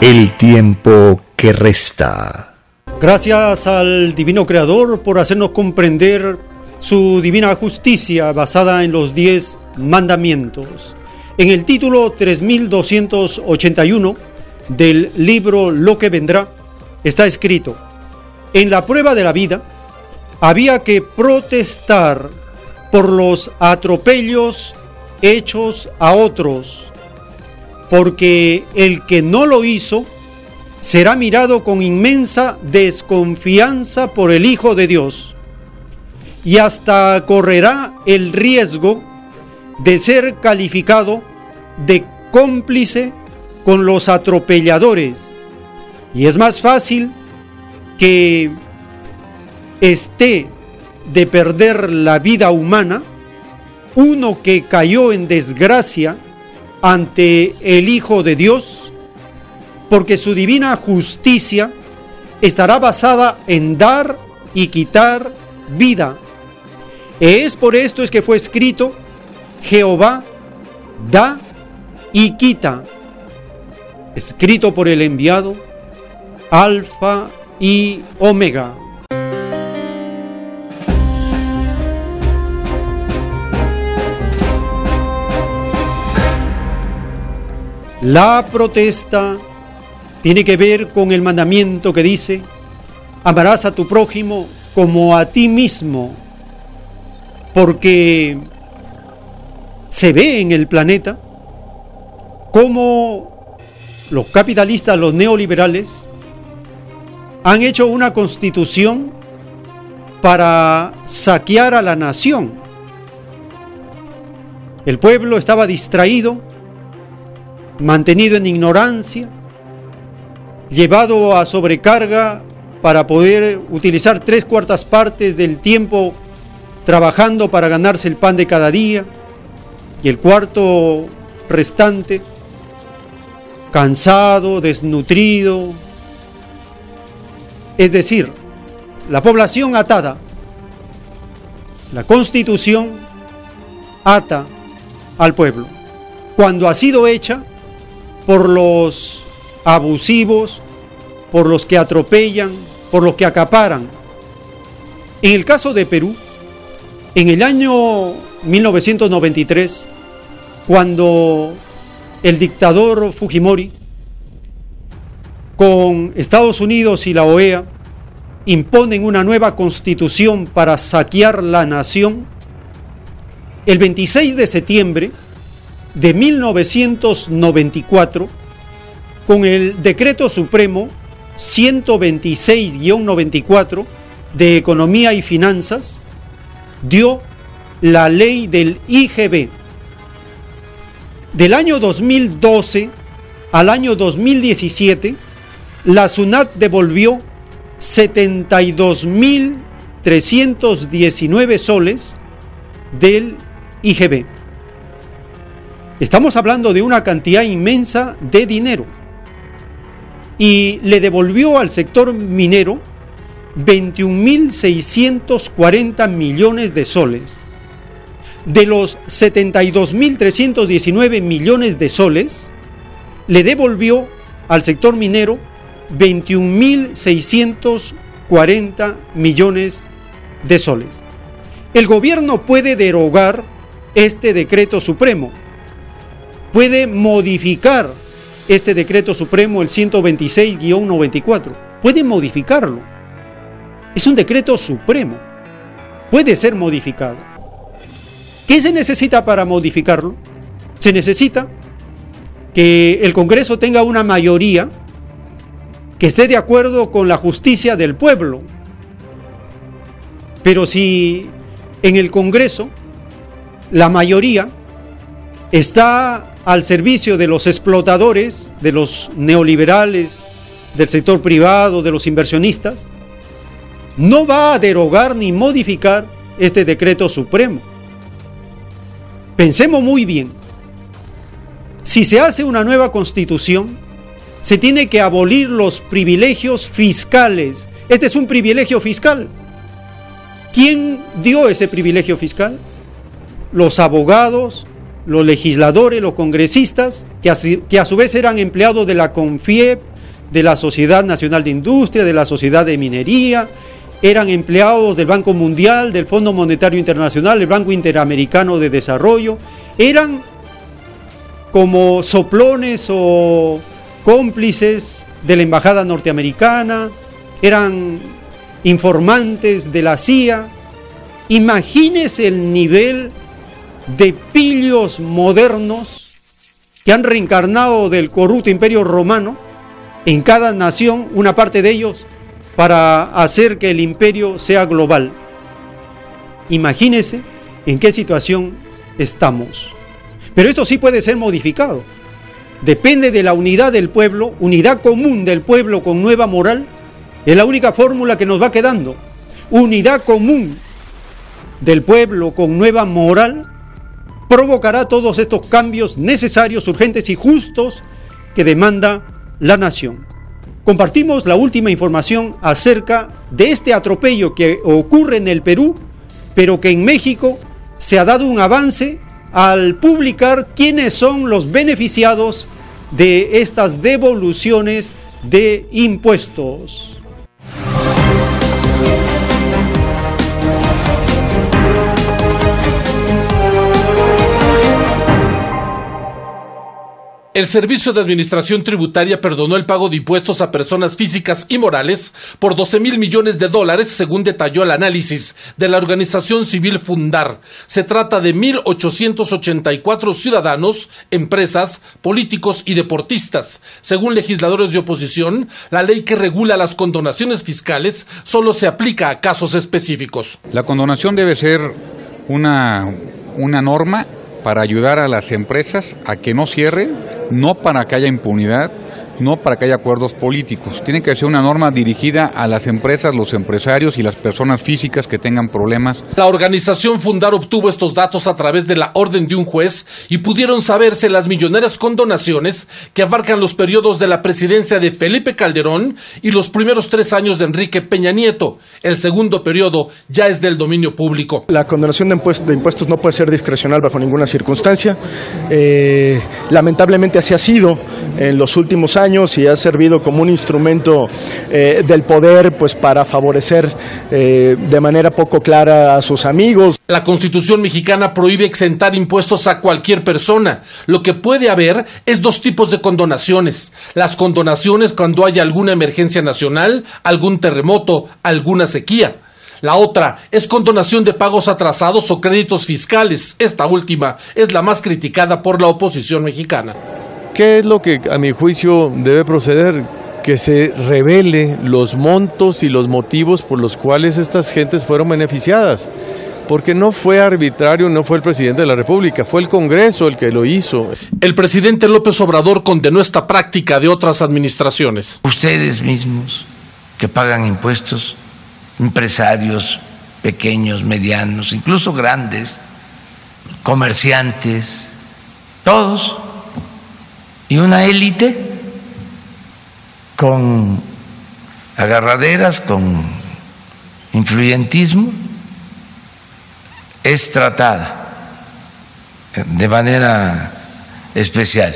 El tiempo que resta. Gracias al Divino Creador por hacernos comprender su divina justicia basada en los diez mandamientos. En el título 3281 del libro Lo que vendrá está escrito, en la prueba de la vida había que protestar por los atropellos hechos a otros porque el que no lo hizo será mirado con inmensa desconfianza por el Hijo de Dios y hasta correrá el riesgo de ser calificado de cómplice con los atropelladores. Y es más fácil que esté de perder la vida humana uno que cayó en desgracia ante el Hijo de Dios, porque su divina justicia estará basada en dar y quitar vida. Es por esto es que fue escrito, Jehová da y quita, escrito por el enviado, Alfa y Omega. La protesta tiene que ver con el mandamiento que dice, amarás a tu prójimo como a ti mismo, porque se ve en el planeta cómo los capitalistas, los neoliberales, han hecho una constitución para saquear a la nación. El pueblo estaba distraído mantenido en ignorancia, llevado a sobrecarga para poder utilizar tres cuartas partes del tiempo trabajando para ganarse el pan de cada día y el cuarto restante cansado, desnutrido, es decir, la población atada, la constitución ata al pueblo. Cuando ha sido hecha, por los abusivos, por los que atropellan, por los que acaparan. En el caso de Perú, en el año 1993, cuando el dictador Fujimori, con Estados Unidos y la OEA, imponen una nueva constitución para saquear la nación, el 26 de septiembre de 1994 con el Decreto Supremo 126-94 de Economía y Finanzas, dio la ley del IGB. Del año 2012 al año 2017, la SUNAT devolvió 72.319 soles del IGB. Estamos hablando de una cantidad inmensa de dinero. Y le devolvió al sector minero 21.640 millones de soles. De los 72.319 millones de soles, le devolvió al sector minero 21.640 millones de soles. El gobierno puede derogar este decreto supremo puede modificar este decreto supremo, el 126-94. Puede modificarlo. Es un decreto supremo. Puede ser modificado. ¿Qué se necesita para modificarlo? Se necesita que el Congreso tenga una mayoría que esté de acuerdo con la justicia del pueblo. Pero si en el Congreso la mayoría está al servicio de los explotadores, de los neoliberales, del sector privado, de los inversionistas, no va a derogar ni modificar este decreto supremo. Pensemos muy bien. Si se hace una nueva constitución, se tiene que abolir los privilegios fiscales. Este es un privilegio fiscal. ¿Quién dio ese privilegio fiscal? Los abogados, los legisladores, los congresistas, que a, que a su vez eran empleados de la CONFIEP, de la Sociedad Nacional de Industria, de la Sociedad de Minería, eran empleados del Banco Mundial, del Fondo Monetario Internacional, del Banco Interamericano de Desarrollo, eran como soplones o cómplices de la Embajada Norteamericana, eran informantes de la CIA. Imagínese el nivel de pillos modernos que han reencarnado del corrupto imperio romano en cada nación, una parte de ellos, para hacer que el imperio sea global. Imagínese en qué situación estamos. Pero esto sí puede ser modificado. Depende de la unidad del pueblo, unidad común del pueblo con nueva moral. Es la única fórmula que nos va quedando. Unidad común del pueblo con nueva moral provocará todos estos cambios necesarios, urgentes y justos que demanda la nación. Compartimos la última información acerca de este atropello que ocurre en el Perú, pero que en México se ha dado un avance al publicar quiénes son los beneficiados de estas devoluciones de impuestos. El Servicio de Administración Tributaria perdonó el pago de impuestos a personas físicas y morales por 12 mil millones de dólares, según detalló el análisis de la organización civil Fundar. Se trata de 1.884 ciudadanos, empresas, políticos y deportistas. Según legisladores de oposición, la ley que regula las condonaciones fiscales solo se aplica a casos específicos. La condonación debe ser una, una norma para ayudar a las empresas a que no cierren, no para que haya impunidad, no para que haya acuerdos políticos. Tiene que ser una norma dirigida a las empresas, los empresarios y las personas físicas que tengan problemas. La organización Fundar obtuvo estos datos a través de la orden de un juez y pudieron saberse las millonarias condonaciones que abarcan los periodos de la presidencia de Felipe Calderón y los primeros tres años de Enrique Peña Nieto. El segundo periodo ya es del dominio público. La condonación de impuestos, no puede ser discrecional bajo ninguna circunstancia. Eh, lamentablemente así ha sido en los últimos y ha servido como un instrumento eh, del poder pues para favorecer eh, de manera poco clara a sus amigos. La Constitución mexicana prohíbe exentar impuestos a cualquier persona. Lo que puede haber es dos tipos de condonaciones. Las condonaciones cuando haya alguna emergencia nacional, algún terremoto, alguna sequía. La otra es condonación de pagos atrasados o créditos fiscales. Esta última es la más criticada por la oposición mexicana. ¿Qué es lo que a mi juicio debe proceder? Que se revele los montos y los motivos por los cuales estas gentes fueron beneficiadas. Porque no fue arbitrario, no fue el presidente de la República, fue el Congreso el que lo hizo. El presidente López Obrador condenó esta práctica de otras administraciones. Ustedes mismos que pagan impuestos, empresarios pequeños, medianos, incluso grandes, comerciantes, todos y una élite con agarraderas, con influyentismo, es tratada de manera especial.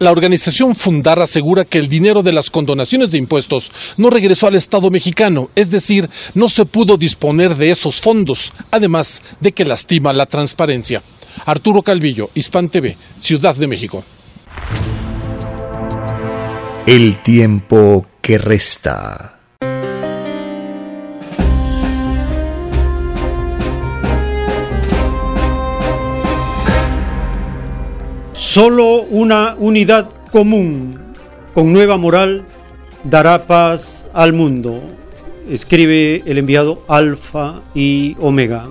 La organización Fundar asegura que el dinero de las condonaciones de impuestos no regresó al Estado mexicano, es decir, no se pudo disponer de esos fondos, además de que lastima la transparencia. Arturo Calvillo, Hispan TV, Ciudad de México. El tiempo que resta. Solo una unidad común con nueva moral dará paz al mundo, escribe el enviado Alfa y Omega.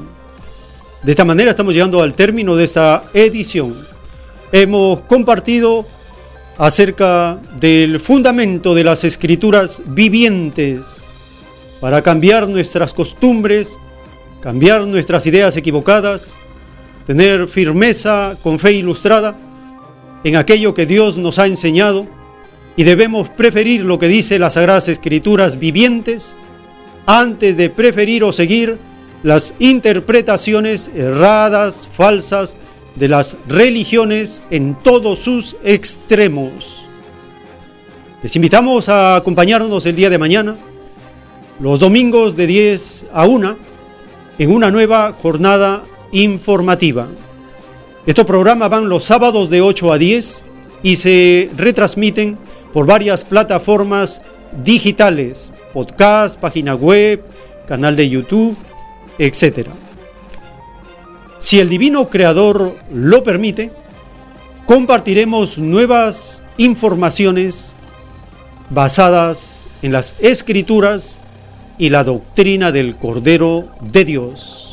De esta manera estamos llegando al término de esta edición. Hemos compartido acerca del fundamento de las escrituras vivientes para cambiar nuestras costumbres, cambiar nuestras ideas equivocadas, tener firmeza con fe ilustrada en aquello que Dios nos ha enseñado y debemos preferir lo que dice las Sagradas Escrituras vivientes antes de preferir o seguir las interpretaciones erradas, falsas, de las religiones en todos sus extremos. Les invitamos a acompañarnos el día de mañana, los domingos de 10 a 1, en una nueva jornada informativa. Estos programas van los sábados de 8 a 10 y se retransmiten por varias plataformas digitales, podcast, página web, canal de YouTube, etc. Si el divino creador lo permite, compartiremos nuevas informaciones basadas en las escrituras y la doctrina del Cordero de Dios.